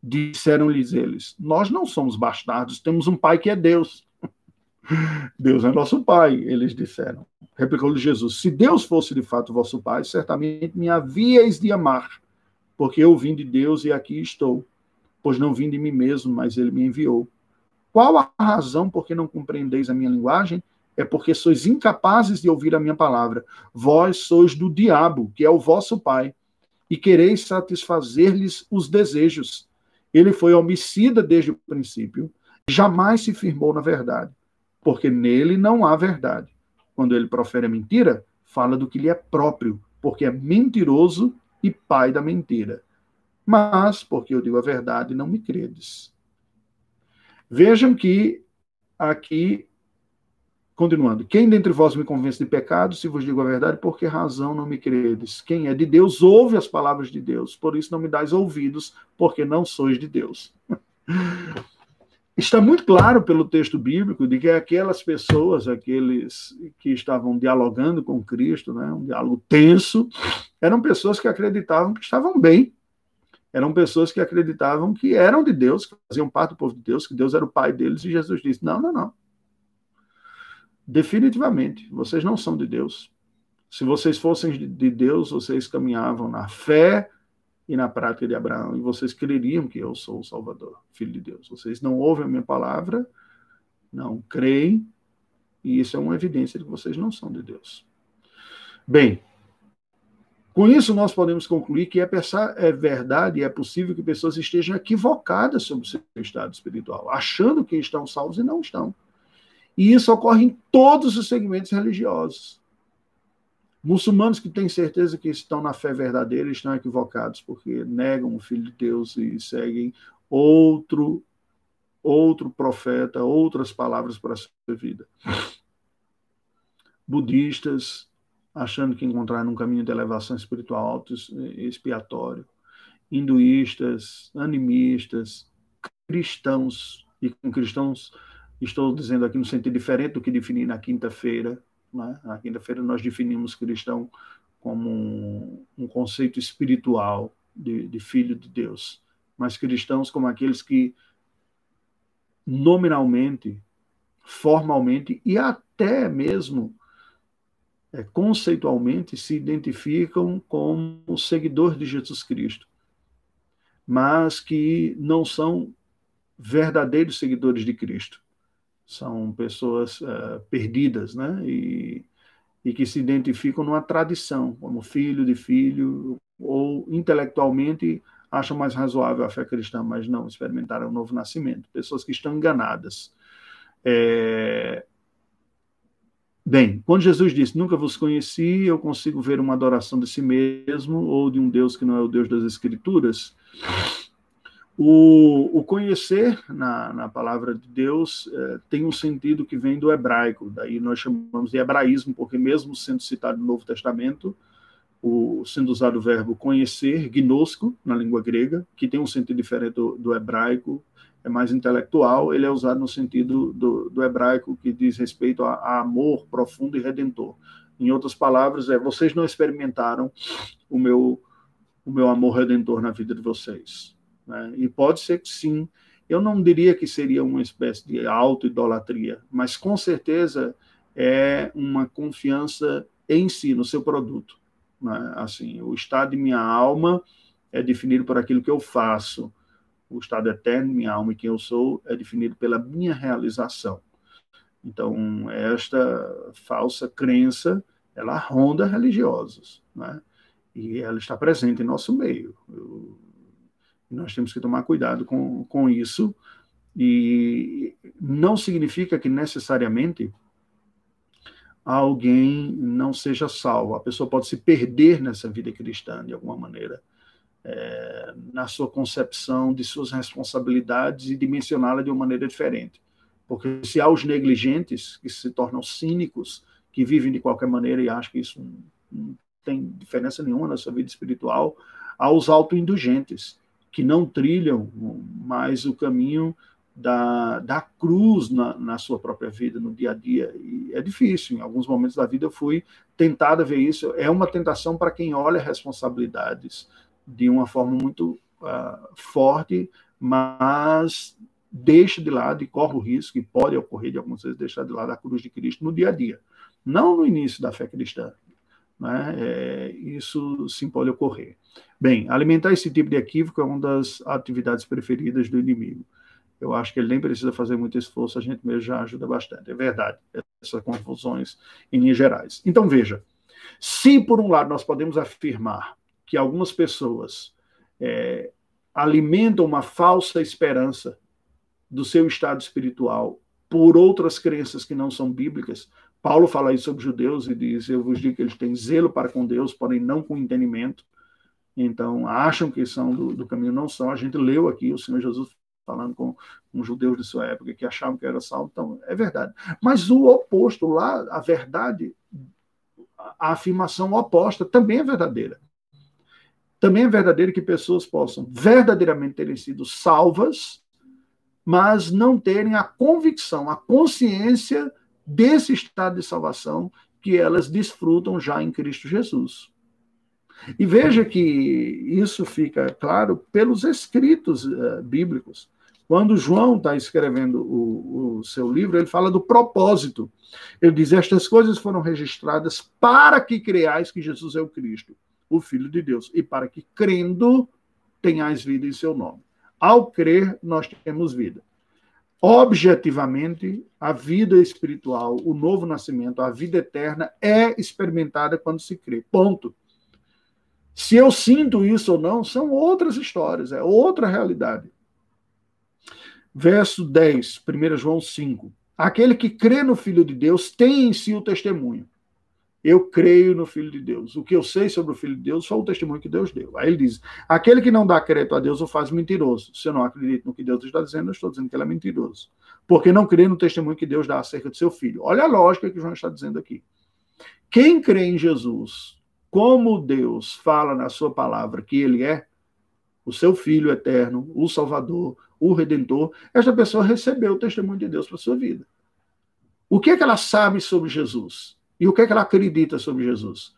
Disseram-lhes eles: Nós não somos bastardos, temos um pai que é Deus. Deus é nosso pai, eles disseram. Replicou-lhe Jesus: Se Deus fosse de fato vosso pai, certamente me havíeis de amar, porque eu vim de Deus e aqui estou. Pois não vim de mim mesmo, mas ele me enviou. Qual a razão por que não compreendeis a minha linguagem? É porque sois incapazes de ouvir a minha palavra. Vós sois do diabo, que é o vosso pai, e quereis satisfazer-lhes os desejos. Ele foi homicida desde o princípio, jamais se firmou na verdade porque nele não há verdade. Quando ele profere a mentira, fala do que lhe é próprio, porque é mentiroso e pai da mentira. Mas, porque eu digo a verdade, não me credes. Vejam que aqui, continuando, quem dentre vós me convence de pecado, se vos digo a verdade, por que razão não me credes? Quem é de Deus ouve as palavras de Deus, por isso não me dais ouvidos, porque não sois de Deus. Está muito claro pelo texto bíblico de que aquelas pessoas, aqueles que estavam dialogando com Cristo, né, um diálogo tenso, eram pessoas que acreditavam que estavam bem, eram pessoas que acreditavam que eram de Deus, que faziam parte do povo de Deus, que Deus era o pai deles, e Jesus disse: Não, não, não. Definitivamente, vocês não são de Deus. Se vocês fossem de Deus, vocês caminhavam na fé, e na prática de Abraão, e vocês creriam que eu sou o Salvador, Filho de Deus. Vocês não ouvem a minha palavra, não creem, e isso é uma evidência de que vocês não são de Deus. Bem, com isso nós podemos concluir que é, é verdade e é possível que pessoas estejam equivocadas sobre o seu estado espiritual, achando que estão salvos e não estão. E isso ocorre em todos os segmentos religiosos. Muçulmanos que têm certeza que estão na fé verdadeira estão equivocados, porque negam o Filho de Deus e seguem outro outro profeta, outras palavras para a sua vida. Budistas, achando que encontraram um caminho de elevação espiritual alto expiatório. Hinduístas, animistas, cristãos, e com cristãos estou dizendo aqui no sentido diferente do que defini na quinta-feira, né? Na quinta-feira nós definimos cristão como um, um conceito espiritual de, de, filho de Deus, mas cristãos como aqueles que nominalmente, formalmente e até mesmo é, conceitualmente se identificam como seguidores de Jesus Cristo, mas que não são verdadeiros seguidores de Cristo são pessoas uh, perdidas, né? E, e que se identificam numa tradição, como filho de filho, ou intelectualmente acham mais razoável a fé cristã, mas não experimentaram o novo nascimento. Pessoas que estão enganadas. É... Bem, quando Jesus disse, nunca vos conheci, eu consigo ver uma adoração de si mesmo ou de um Deus que não é o Deus das Escrituras, o, o conhecer na, na, palavra de Deus é, tem um sentido que vem do hebraico, daí nós chamamos de hebraísmo, porque mesmo sendo citado no Novo Testamento, o, sendo usado o verbo conhecer, gnosco, na língua grega, que tem um sentido diferente do, do hebraico, é mais intelectual, ele é usado no sentido do, do hebraico que diz respeito a, a, amor profundo e redentor. Em outras palavras, é vocês não experimentaram o meu, o meu amor redentor na vida de vocês né? E pode ser que sim. Eu não diria que seria uma espécie de auto-idolatria, mas com certeza é uma confiança em si, no seu produto. Né? Assim, o estado de minha alma é definido por aquilo que eu faço. O estado eterno de minha alma e quem eu sou é definido pela minha realização. Então, esta falsa crença, ela ronda religiosos, né? E ela está presente em nosso meio. Eu, nós temos que tomar cuidado com, com isso. E não significa que necessariamente alguém não seja salvo. A pessoa pode se perder nessa vida cristã de alguma maneira, é, na sua concepção de suas responsabilidades e dimensioná-la de uma maneira diferente. Porque se há os negligentes que se tornam cínicos, que vivem de qualquer maneira e acham que isso não tem diferença nenhuma na sua vida espiritual, aos autoindulgentes, que não trilham mais o caminho da, da cruz na, na, sua própria vida, no dia a dia. E é difícil, em alguns momentos da vida eu fui tentado a ver isso. É uma tentação para quem olha responsabilidades de uma forma muito uh, forte, mas deixa de lado e corre o risco, e pode ocorrer de algumas vezes deixar de lado a cruz de Cristo no dia a dia, não no início da fé cristã. Né? É, isso sim pode ocorrer. Bem, alimentar esse tipo de equívoco é uma das atividades preferidas do inimigo. Eu acho que ele nem precisa fazer muito esforço, a gente mesmo já ajuda bastante. É verdade, essas confusões em linhas gerais. Então, veja, se por um lado nós podemos afirmar que algumas pessoas é, alimentam uma falsa esperança do seu estado espiritual por outras crenças que não são bíblicas, Paulo fala isso sobre judeus e diz: Eu vos digo que eles têm zelo para com Deus, porém não com entendimento. Então, acham que são do, do caminho, não são. A gente leu aqui o Senhor Jesus falando com, com judeus de sua época que achavam que era salvo, então é verdade. Mas o oposto, lá, a verdade, a afirmação oposta também é verdadeira. Também é verdadeiro que pessoas possam verdadeiramente terem sido salvas, mas não terem a convicção, a consciência desse estado de salvação que elas desfrutam já em Cristo Jesus. E veja que isso fica claro pelos escritos uh, bíblicos. Quando João está escrevendo o, o, seu livro, ele fala do propósito. Ele diz: Estas coisas foram registradas para que creais que Jesus é o Cristo, o Filho de Deus, e para que, crendo, tenhais vida em seu nome. Ao crer, nós temos vida. Objetivamente, a vida espiritual, o novo nascimento, a vida eterna é experimentada quando se crê. Ponto. Se eu sinto isso ou não, são outras histórias, é outra realidade. Verso 10, 1 João 5. Aquele que crê no Filho de Deus tem em si o testemunho. Eu creio no Filho de Deus. O que eu sei sobre o Filho de Deus foi o testemunho que Deus deu. Aí ele diz: aquele que não dá crédito a Deus o faz mentiroso. Se eu não acredito no que Deus está dizendo, eu estou dizendo que ele é mentiroso. Porque não crê no testemunho que Deus dá acerca do seu filho. Olha a lógica que João está dizendo aqui. Quem crê em Jesus como Deus fala na sua palavra que ele é o seu filho eterno, o Salvador, o Redentor, esta pessoa recebeu o testemunho de Deus para sua vida. O que é que ela sabe sobre Jesus? E o que é que ela acredita sobre Jesus?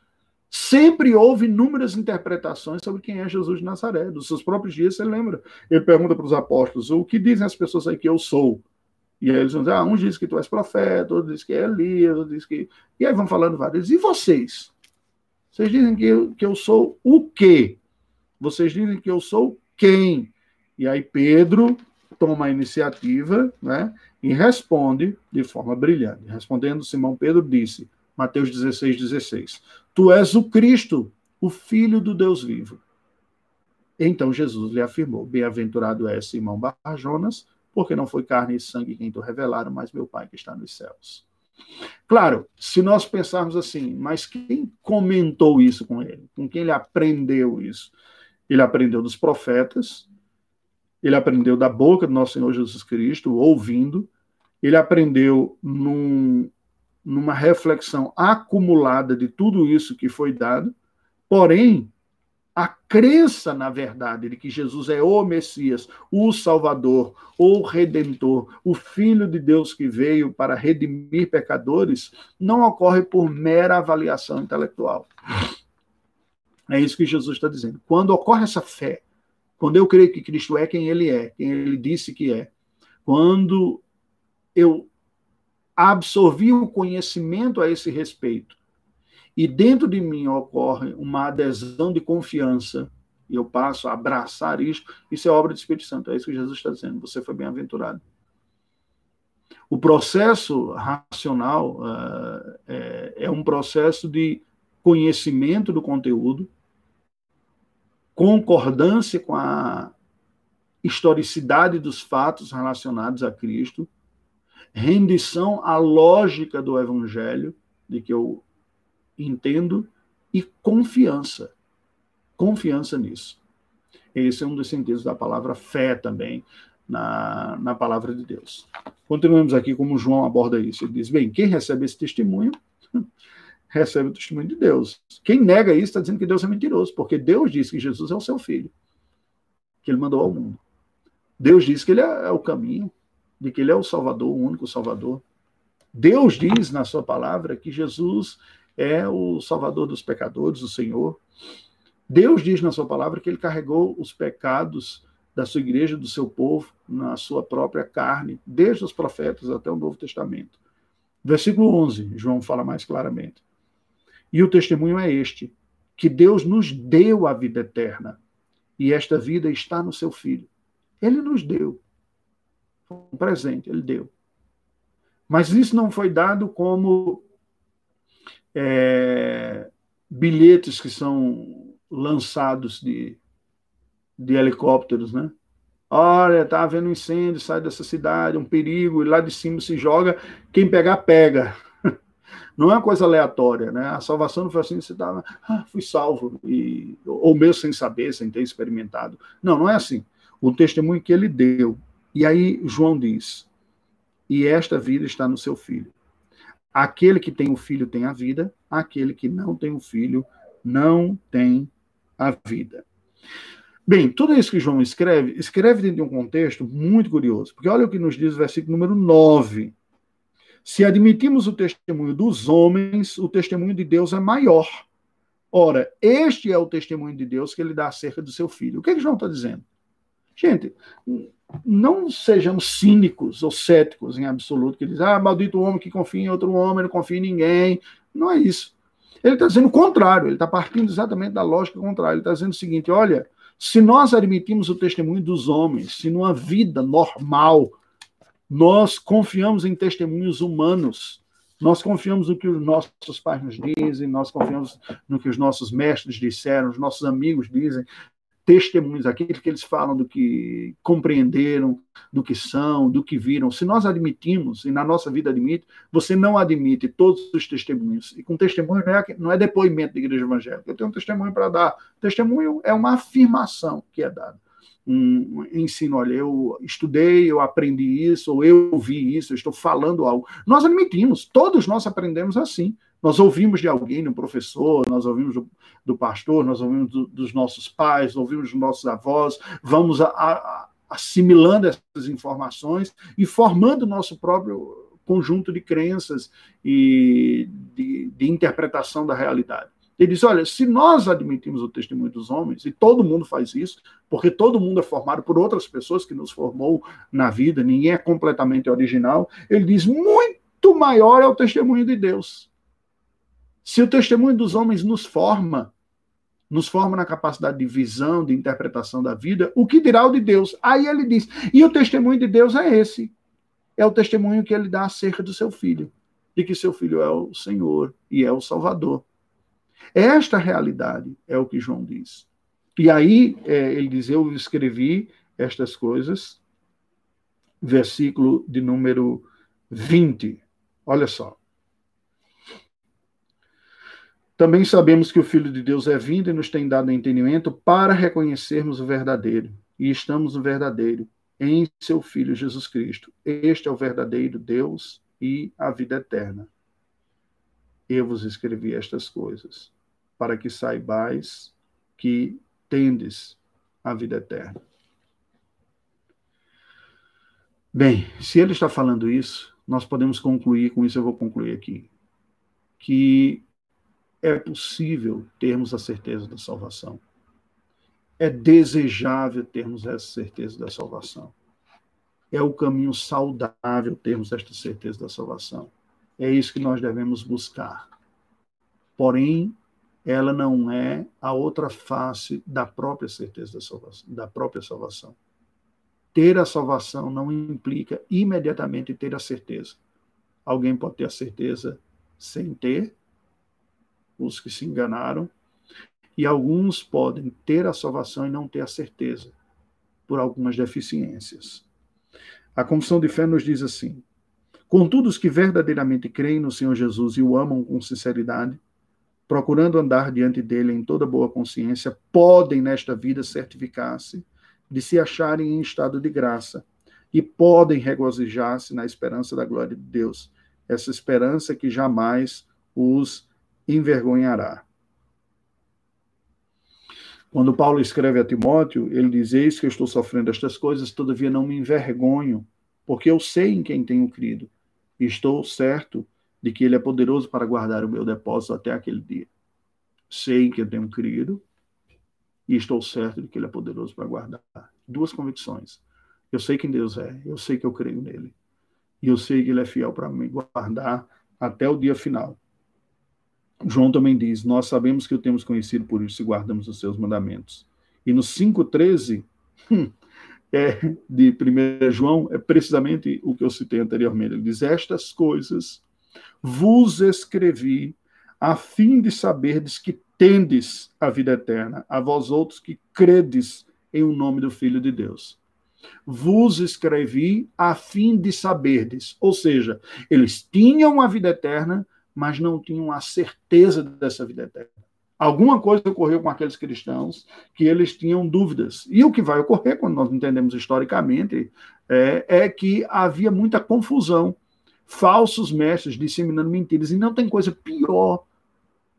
Sempre houve inúmeras interpretações sobre quem é Jesus de Nazaré. Dos seus próprios dias, você lembra? Ele pergunta para os apóstolos: o que dizem as pessoas aí que eu sou? E aí eles vão dizer: ah, um diz que tu és profeta, outro diz que é Elias, outro diz que. E aí vão falando vários. E vocês? Vocês dizem que eu, que eu sou o quê? Vocês dizem que eu sou quem? E aí Pedro toma a iniciativa né, e responde de forma brilhante. Respondendo, Simão Pedro disse, Mateus 16, 16, Tu és o Cristo, o Filho do Deus vivo. Então Jesus lhe afirmou, Bem-aventurado és Simão Barjonas, porque não foi carne e sangue quem te revelaram, mas meu Pai que está nos céus. Claro, se nós pensarmos assim, mas quem comentou isso com ele? Com quem ele aprendeu isso? Ele aprendeu dos profetas, ele aprendeu da boca do nosso Senhor Jesus Cristo, ouvindo, ele aprendeu num, numa reflexão acumulada de tudo isso que foi dado, porém, a crença na verdade de que Jesus é o Messias, o Salvador, o Redentor, o Filho de Deus que veio para redimir pecadores, não ocorre por mera avaliação intelectual. É isso que Jesus está dizendo. Quando ocorre essa fé, quando eu creio que Cristo é quem ele é, quem ele disse que é, quando eu absorvi o conhecimento a esse respeito, e dentro de mim ocorre uma adesão de confiança, e eu passo a abraçar isto, isso é obra do Espírito Santo. É isso que Jesus está dizendo. Você foi bem-aventurado. O processo racional uh, é, é um processo de conhecimento do conteúdo, concordância com a historicidade dos fatos relacionados a Cristo, rendição à lógica do Evangelho, de que eu entendo e confiança. Confiança nisso. Esse é um dos sentidos da palavra fé também na, na palavra de Deus. Continuamos aqui como João aborda isso. Ele diz: bem, quem recebe esse testemunho recebe o testemunho de Deus. Quem nega isso está dizendo que Deus é mentiroso, porque Deus disse que Jesus é o seu filho, que ele mandou ao mundo. Deus diz que ele é, é o caminho, de que ele é o Salvador, o único Salvador. Deus diz na sua palavra que Jesus é o Salvador dos pecadores, o Senhor. Deus diz na sua palavra que ele carregou os pecados da sua igreja, do seu povo, na sua própria carne, desde os profetas até o Novo Testamento. Versículo 11, João fala mais claramente. E o testemunho é este: que Deus nos deu a vida eterna, e esta vida está no seu Filho. Ele nos deu. Um presente, ele deu. Mas isso não foi dado como é, bilhetes que são lançados de, de helicópteros, né? Olha, tá havendo um incêndio, sai dessa cidade, um perigo, e lá de cima se joga, quem pegar, pega. Não é uma coisa aleatória, né? A salvação não foi assim, você estava, ah, fui salvo, e, ou mesmo sem saber, sem ter experimentado. Não, não é assim. O testemunho que ele deu. E aí João diz: e esta vida está no seu filho. Aquele que tem o filho tem a vida, aquele que não tem o filho não tem a vida. Bem, tudo isso que João escreve, escreve dentro de um contexto muito curioso, porque olha o que nos diz o versículo número 9. Se admitimos o testemunho dos homens, o testemunho de Deus é maior. Ora, este é o testemunho de Deus que ele dá acerca do seu filho. O que, é que João está dizendo? Gente, não sejamos cínicos ou céticos em absoluto, que diz, ah, maldito homem que confia em outro homem, não confia em ninguém. Não é isso. Ele está dizendo o contrário, ele está partindo exatamente da lógica contrária. Ele está dizendo o seguinte: olha, se nós admitimos o testemunho dos homens, se numa vida normal nós confiamos em testemunhos humanos, nós confiamos no que os nossos pais nos dizem, nós confiamos no que os nossos mestres disseram, os nossos amigos dizem, testemunhos, aqueles que eles falam do que compreenderam, do que são, do que viram. Se nós admitimos, e na nossa vida admite, você não admite todos os testemunhos. E com testemunho não é, não é depoimento da igreja evangélica. Eu tenho um testemunho para dar. Testemunho é uma afirmação que é dada. Um ensino, olha, eu estudei, eu aprendi isso, ou eu vi isso, eu estou falando algo. Nós admitimos, todos nós aprendemos assim. Nós ouvimos de alguém, um professor, nós ouvimos do, do pastor, nós ouvimos do, dos nossos pais, ouvimos dos nossos avós, vamos a, a, assimilando essas informações e formando o nosso próprio conjunto de crenças e de, de interpretação da realidade. Ele diz: olha, se nós admitimos o testemunho dos homens, e todo mundo faz isso, porque todo mundo é formado por outras pessoas que nos formou na vida, ninguém é completamente original, ele diz: muito maior é o testemunho de Deus. Se o testemunho dos homens nos forma, nos forma na capacidade de visão, de interpretação da vida, o que dirá o de Deus? Aí ele diz: e o testemunho de Deus é esse. É o testemunho que ele dá acerca do seu filho, de que seu filho é o Senhor e é o Salvador. Esta realidade é o que João diz. E aí é, ele diz: Eu escrevi estas coisas, versículo de número 20. Olha só. Também sabemos que o Filho de Deus é vindo e nos tem dado entendimento para reconhecermos o verdadeiro. E estamos no verdadeiro, em seu Filho Jesus Cristo. Este é o verdadeiro Deus e a vida eterna. Eu vos escrevi estas coisas, para que saibais que tendes a vida eterna. Bem, se ele está falando isso, nós podemos concluir, com isso eu vou concluir aqui, que é possível termos a certeza da salvação. É desejável termos essa certeza da salvação. É o caminho saudável termos esta certeza da salvação. É isso que nós devemos buscar. Porém, ela não é a outra face da própria certeza da salvação, da própria salvação. Ter a salvação não implica imediatamente ter a certeza. Alguém pode ter a certeza sem ter, os que se enganaram, e alguns podem ter a salvação e não ter a certeza, por algumas deficiências. A confissão de fé nos diz assim: Contudo, os que verdadeiramente creem no Senhor Jesus e o amam com sinceridade, procurando andar diante dele em toda boa consciência, podem nesta vida certificar-se de se acharem em estado de graça e podem regozijar-se na esperança da glória de Deus, essa esperança que jamais os envergonhará. Quando Paulo escreve a Timóteo, ele diz: Eis que eu estou sofrendo estas coisas, todavia não me envergonho, porque eu sei em quem tenho crido, estou certo de que ele é poderoso para guardar o meu depósito até aquele dia. Sei em quem tenho crido, e estou certo de que ele é poderoso para guardar. Duas convicções. Eu sei quem Deus é, eu sei que eu creio nele, e eu sei que ele é fiel para me guardar até o dia final. João também diz: Nós sabemos que o temos conhecido por isso guardamos os seus mandamentos. E no 5,13 hum, é, de 1 João é precisamente o que eu citei anteriormente. Ele diz: Estas coisas vos escrevi a fim de saberdes que tendes a vida eterna, a vós outros que credes em o nome do Filho de Deus. Vos escrevi a fim de saberdes, ou seja, eles tinham a vida eterna, mas não tinham a certeza dessa vida eterna. Alguma coisa ocorreu com aqueles cristãos que eles tinham dúvidas. E o que vai ocorrer, quando nós entendemos historicamente, é, é que havia muita confusão. Falsos mestres disseminando mentiras. E não tem coisa pior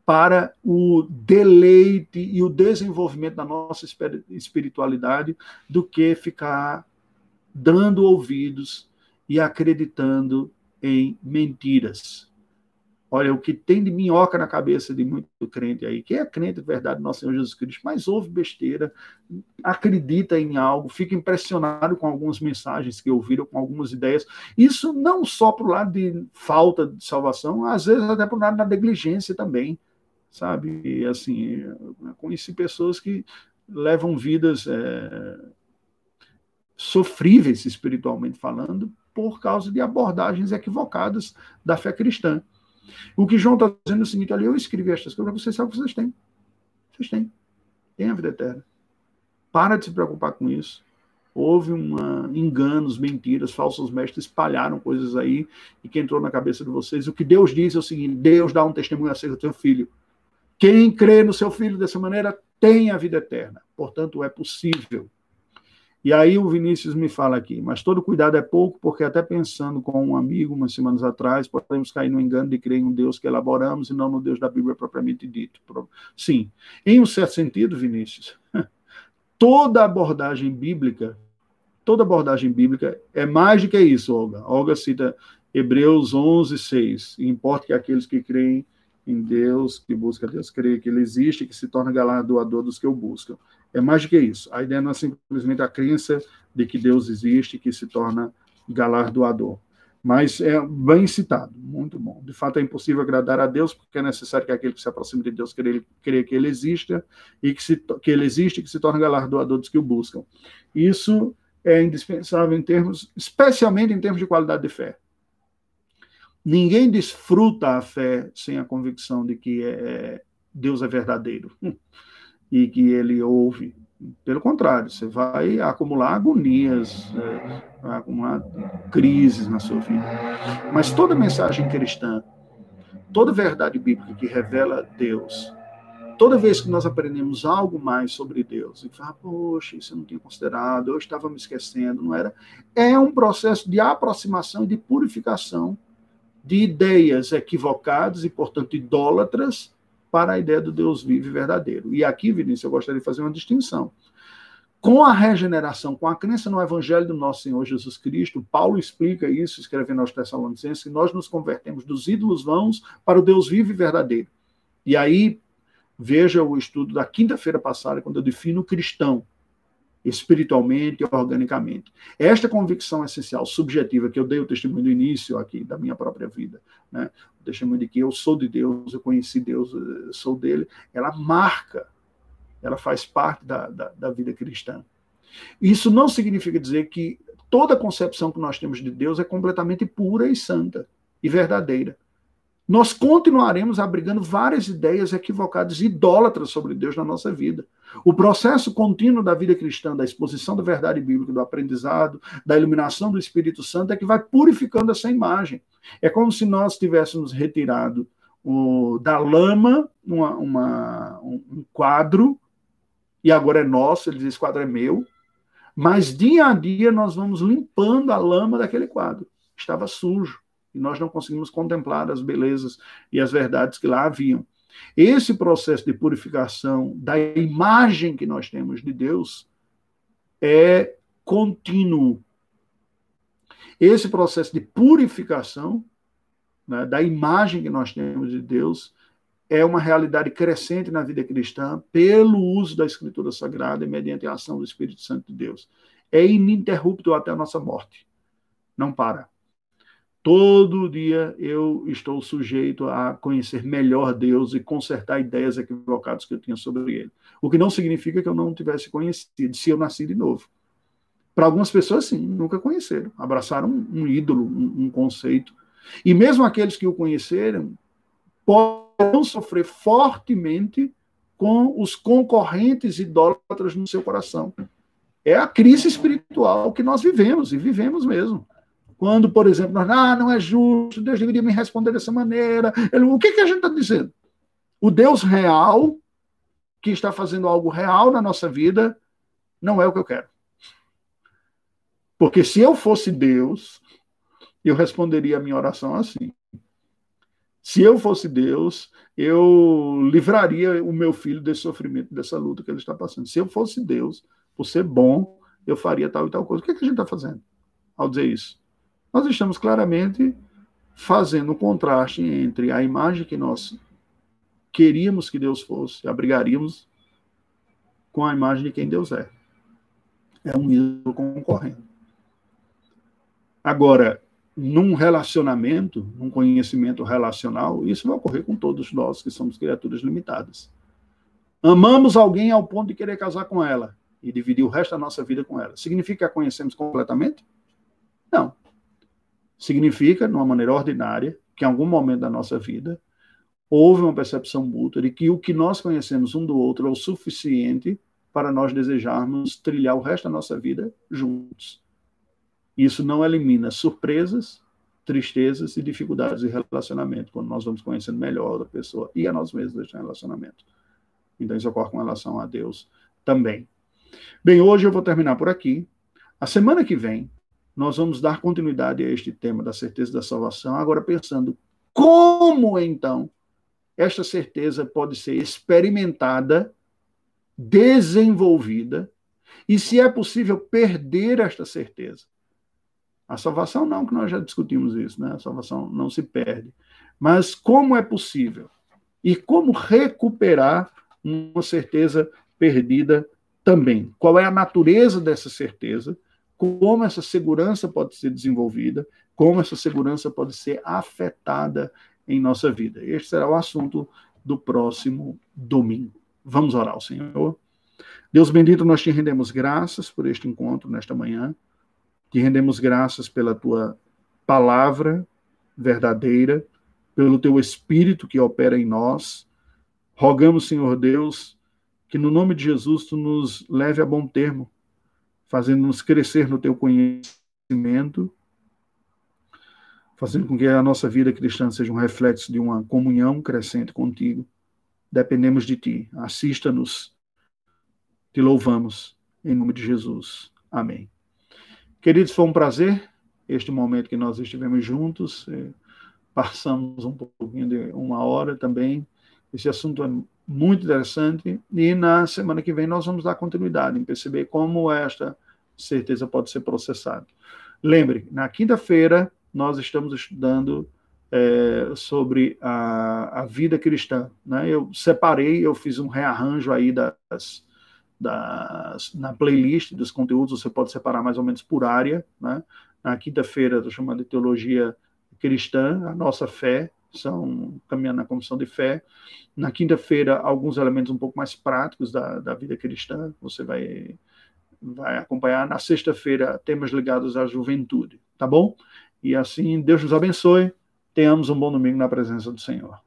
para o deleite e o desenvolvimento da nossa espiritualidade do que ficar dando ouvidos e acreditando em mentiras. Olha, o que tem de minhoca na cabeça de muito crente aí, que é crente de verdade nosso Senhor Jesus Cristo, mas ouve besteira, acredita em algo, fica impressionado com algumas mensagens que ouviram, com algumas ideias. Isso não só para o lado de falta de salvação, às vezes até para o lado da negligência também, sabe? E, assim, conheci pessoas que levam vidas é, sofríveis espiritualmente falando por causa de abordagens equivocadas da fé cristã. O que João está dizendo é o seguinte: eu escrevi estas coisas para vocês sabem o que vocês têm. Vocês têm. Tem a vida eterna. Para de se preocupar com isso. Houve uma, enganos, mentiras, falsos mestres espalharam coisas aí e que entrou na cabeça de vocês. O que Deus diz é o seguinte: Deus dá um testemunho acerca do seu filho. Quem crê no seu filho dessa maneira tem a vida eterna. Portanto, é possível e aí o Vinícius me fala aqui, mas todo cuidado é pouco, porque até pensando com um amigo umas semanas atrás, podemos cair no engano de crer em um Deus que elaboramos e não no Deus da Bíblia propriamente dito. Sim, em um certo sentido, Vinícius, toda abordagem bíblica, toda abordagem bíblica é mais do que isso, Olga. Olga cita Hebreus 11, 6. Importa que aqueles que creem em Deus, que busca Deus, creem que Ele existe, que se torna galardoador dos que o buscam. É mais do que isso. A ideia não é simplesmente a crença de que Deus existe, que se torna galardoador. Mas é bem citado, muito bom. De fato, é impossível agradar a Deus, porque é necessário que aquele que se aproxime de Deus creia que ele exista e que, se, que ele existe e que se torne galardoador dos que o buscam. Isso é indispensável em termos, especialmente em termos de qualidade de fé. Ninguém desfruta a fé sem a convicção de que é, Deus é verdadeiro e que ele ouve. Pelo contrário, você vai acumular agonias, é, acumular crises na sua vida. Mas toda mensagem cristã, toda verdade bíblica que revela Deus, toda vez que nós aprendemos algo mais sobre Deus, e fala, poxa, isso eu não tinha considerado, eu estava me esquecendo, não era? É um processo de aproximação e de purificação de ideias equivocadas e, portanto, idólatras, para a ideia do Deus vivo e verdadeiro. E aqui, Vinícius, eu gostaria de fazer uma distinção. Com a regeneração, com a crença no Evangelho do nosso Senhor Jesus Cristo, Paulo explica isso, escrevendo aos Tessalonicenses, que nós nos convertemos dos ídolos vãos para o Deus vivo e verdadeiro. E aí, veja o estudo da quinta-feira passada, quando eu defino o cristão espiritualmente e organicamente. Esta convicção essencial, subjetiva, que eu dei o testemunho do início aqui da minha própria vida, né? O testemunho de que eu sou de Deus, eu conheci Deus, eu sou dele, ela marca, ela faz parte da, da, da vida cristã. Isso não significa dizer que toda concepção que nós temos de Deus é completamente pura e santa e verdadeira nós continuaremos abrigando várias ideias equivocadas, idólatras sobre Deus na nossa vida. O processo contínuo da vida cristã, da exposição da verdade bíblica, do aprendizado, da iluminação do Espírito Santo, é que vai purificando essa imagem. É como se nós tivéssemos retirado o, da lama uma, uma, um quadro, e agora é nosso, ele diz: esse quadro é meu, mas dia a dia nós vamos limpando a lama daquele quadro. Estava sujo e nós não conseguimos contemplar as belezas e as verdades que lá haviam. Esse processo de purificação da imagem que nós temos de Deus é contínuo. Esse processo de purificação né, da imagem que nós temos de Deus é uma realidade crescente na vida cristã pelo uso da Escritura Sagrada e mediante a ação do Espírito Santo de Deus. É ininterrupto até a nossa morte. Não para. Todo dia eu estou sujeito a conhecer melhor Deus e consertar ideias equivocadas que eu tinha sobre ele. O que não significa que eu não tivesse conhecido, se eu nasci de novo. Para algumas pessoas, sim, nunca conheceram. Abraçaram um, um ídolo, um, um conceito. E mesmo aqueles que o conheceram podem sofrer fortemente com os concorrentes idólatras no seu coração. É a crise espiritual que nós vivemos, e vivemos mesmo. Quando, por exemplo, nós, ah, não é justo, Deus deveria me responder dessa maneira. Ele, o que, que a gente está dizendo? O Deus real, que está fazendo algo real na nossa vida, não é o que eu quero. Porque se eu fosse Deus, eu responderia a minha oração assim. Se eu fosse Deus, eu livraria o meu filho desse sofrimento, dessa luta que ele está passando. Se eu fosse Deus, por ser bom, eu faria tal e tal coisa. O que, é que a gente está fazendo ao dizer isso? Nós estamos claramente fazendo um contraste entre a imagem que nós queríamos que Deus fosse, abrigaríamos, com a imagem de quem Deus é. É um ídolo concorrendo. Agora, num relacionamento, num conhecimento relacional, isso vai ocorrer com todos nós que somos criaturas limitadas. Amamos alguém ao ponto de querer casar com ela e dividir o resto da nossa vida com ela. Significa que a conhecemos completamente? Não. Significa, de uma maneira ordinária, que em algum momento da nossa vida houve uma percepção mútua de que o que nós conhecemos um do outro é o suficiente para nós desejarmos trilhar o resto da nossa vida juntos. Isso não elimina surpresas, tristezas e dificuldades de relacionamento, quando nós vamos conhecendo melhor a outra pessoa e a nós mesmos nesse relacionamento. Então, isso ocorre com relação a Deus também. Bem, hoje eu vou terminar por aqui. A semana que vem, nós vamos dar continuidade a este tema da certeza da salvação, agora pensando como então esta certeza pode ser experimentada, desenvolvida, e se é possível perder esta certeza. A salvação não, que nós já discutimos isso, né? A salvação não se perde. Mas como é possível? E como recuperar uma certeza perdida também? Qual é a natureza dessa certeza? Como essa segurança pode ser desenvolvida, como essa segurança pode ser afetada em nossa vida. Este será o assunto do próximo domingo. Vamos orar ao Senhor. Deus bendito, nós te rendemos graças por este encontro nesta manhã. Te rendemos graças pela tua palavra verdadeira, pelo teu espírito que opera em nós. Rogamos, Senhor Deus, que no nome de Jesus tu nos leve a bom termo fazendo-nos crescer no teu conhecimento, fazendo com que a nossa vida cristã seja um reflexo de uma comunhão crescente contigo. Dependemos de ti. Assista-nos. Te louvamos. Em nome de Jesus. Amém. Queridos, foi um prazer este momento que nós estivemos juntos. Eh, passamos um pouquinho de uma hora também. Esse assunto é muito interessante. E na semana que vem nós vamos dar continuidade em perceber como esta certeza pode ser processada. Lembre, na quinta-feira nós estamos estudando é, sobre a, a, vida cristã. Né? Eu separei, eu fiz um rearranjo aí das, das, na playlist dos conteúdos, você pode separar mais ou menos por área. Né? Na quinta-feira, estou chamando de teologia cristã, a nossa fé, caminhando na comissão de fé. Na quinta-feira, alguns elementos um pouco mais práticos da, da vida cristã, você vai, vai acompanhar. Na sexta-feira, temas ligados à juventude, tá bom? E assim, Deus nos abençoe. Tenhamos um bom domingo na presença do Senhor.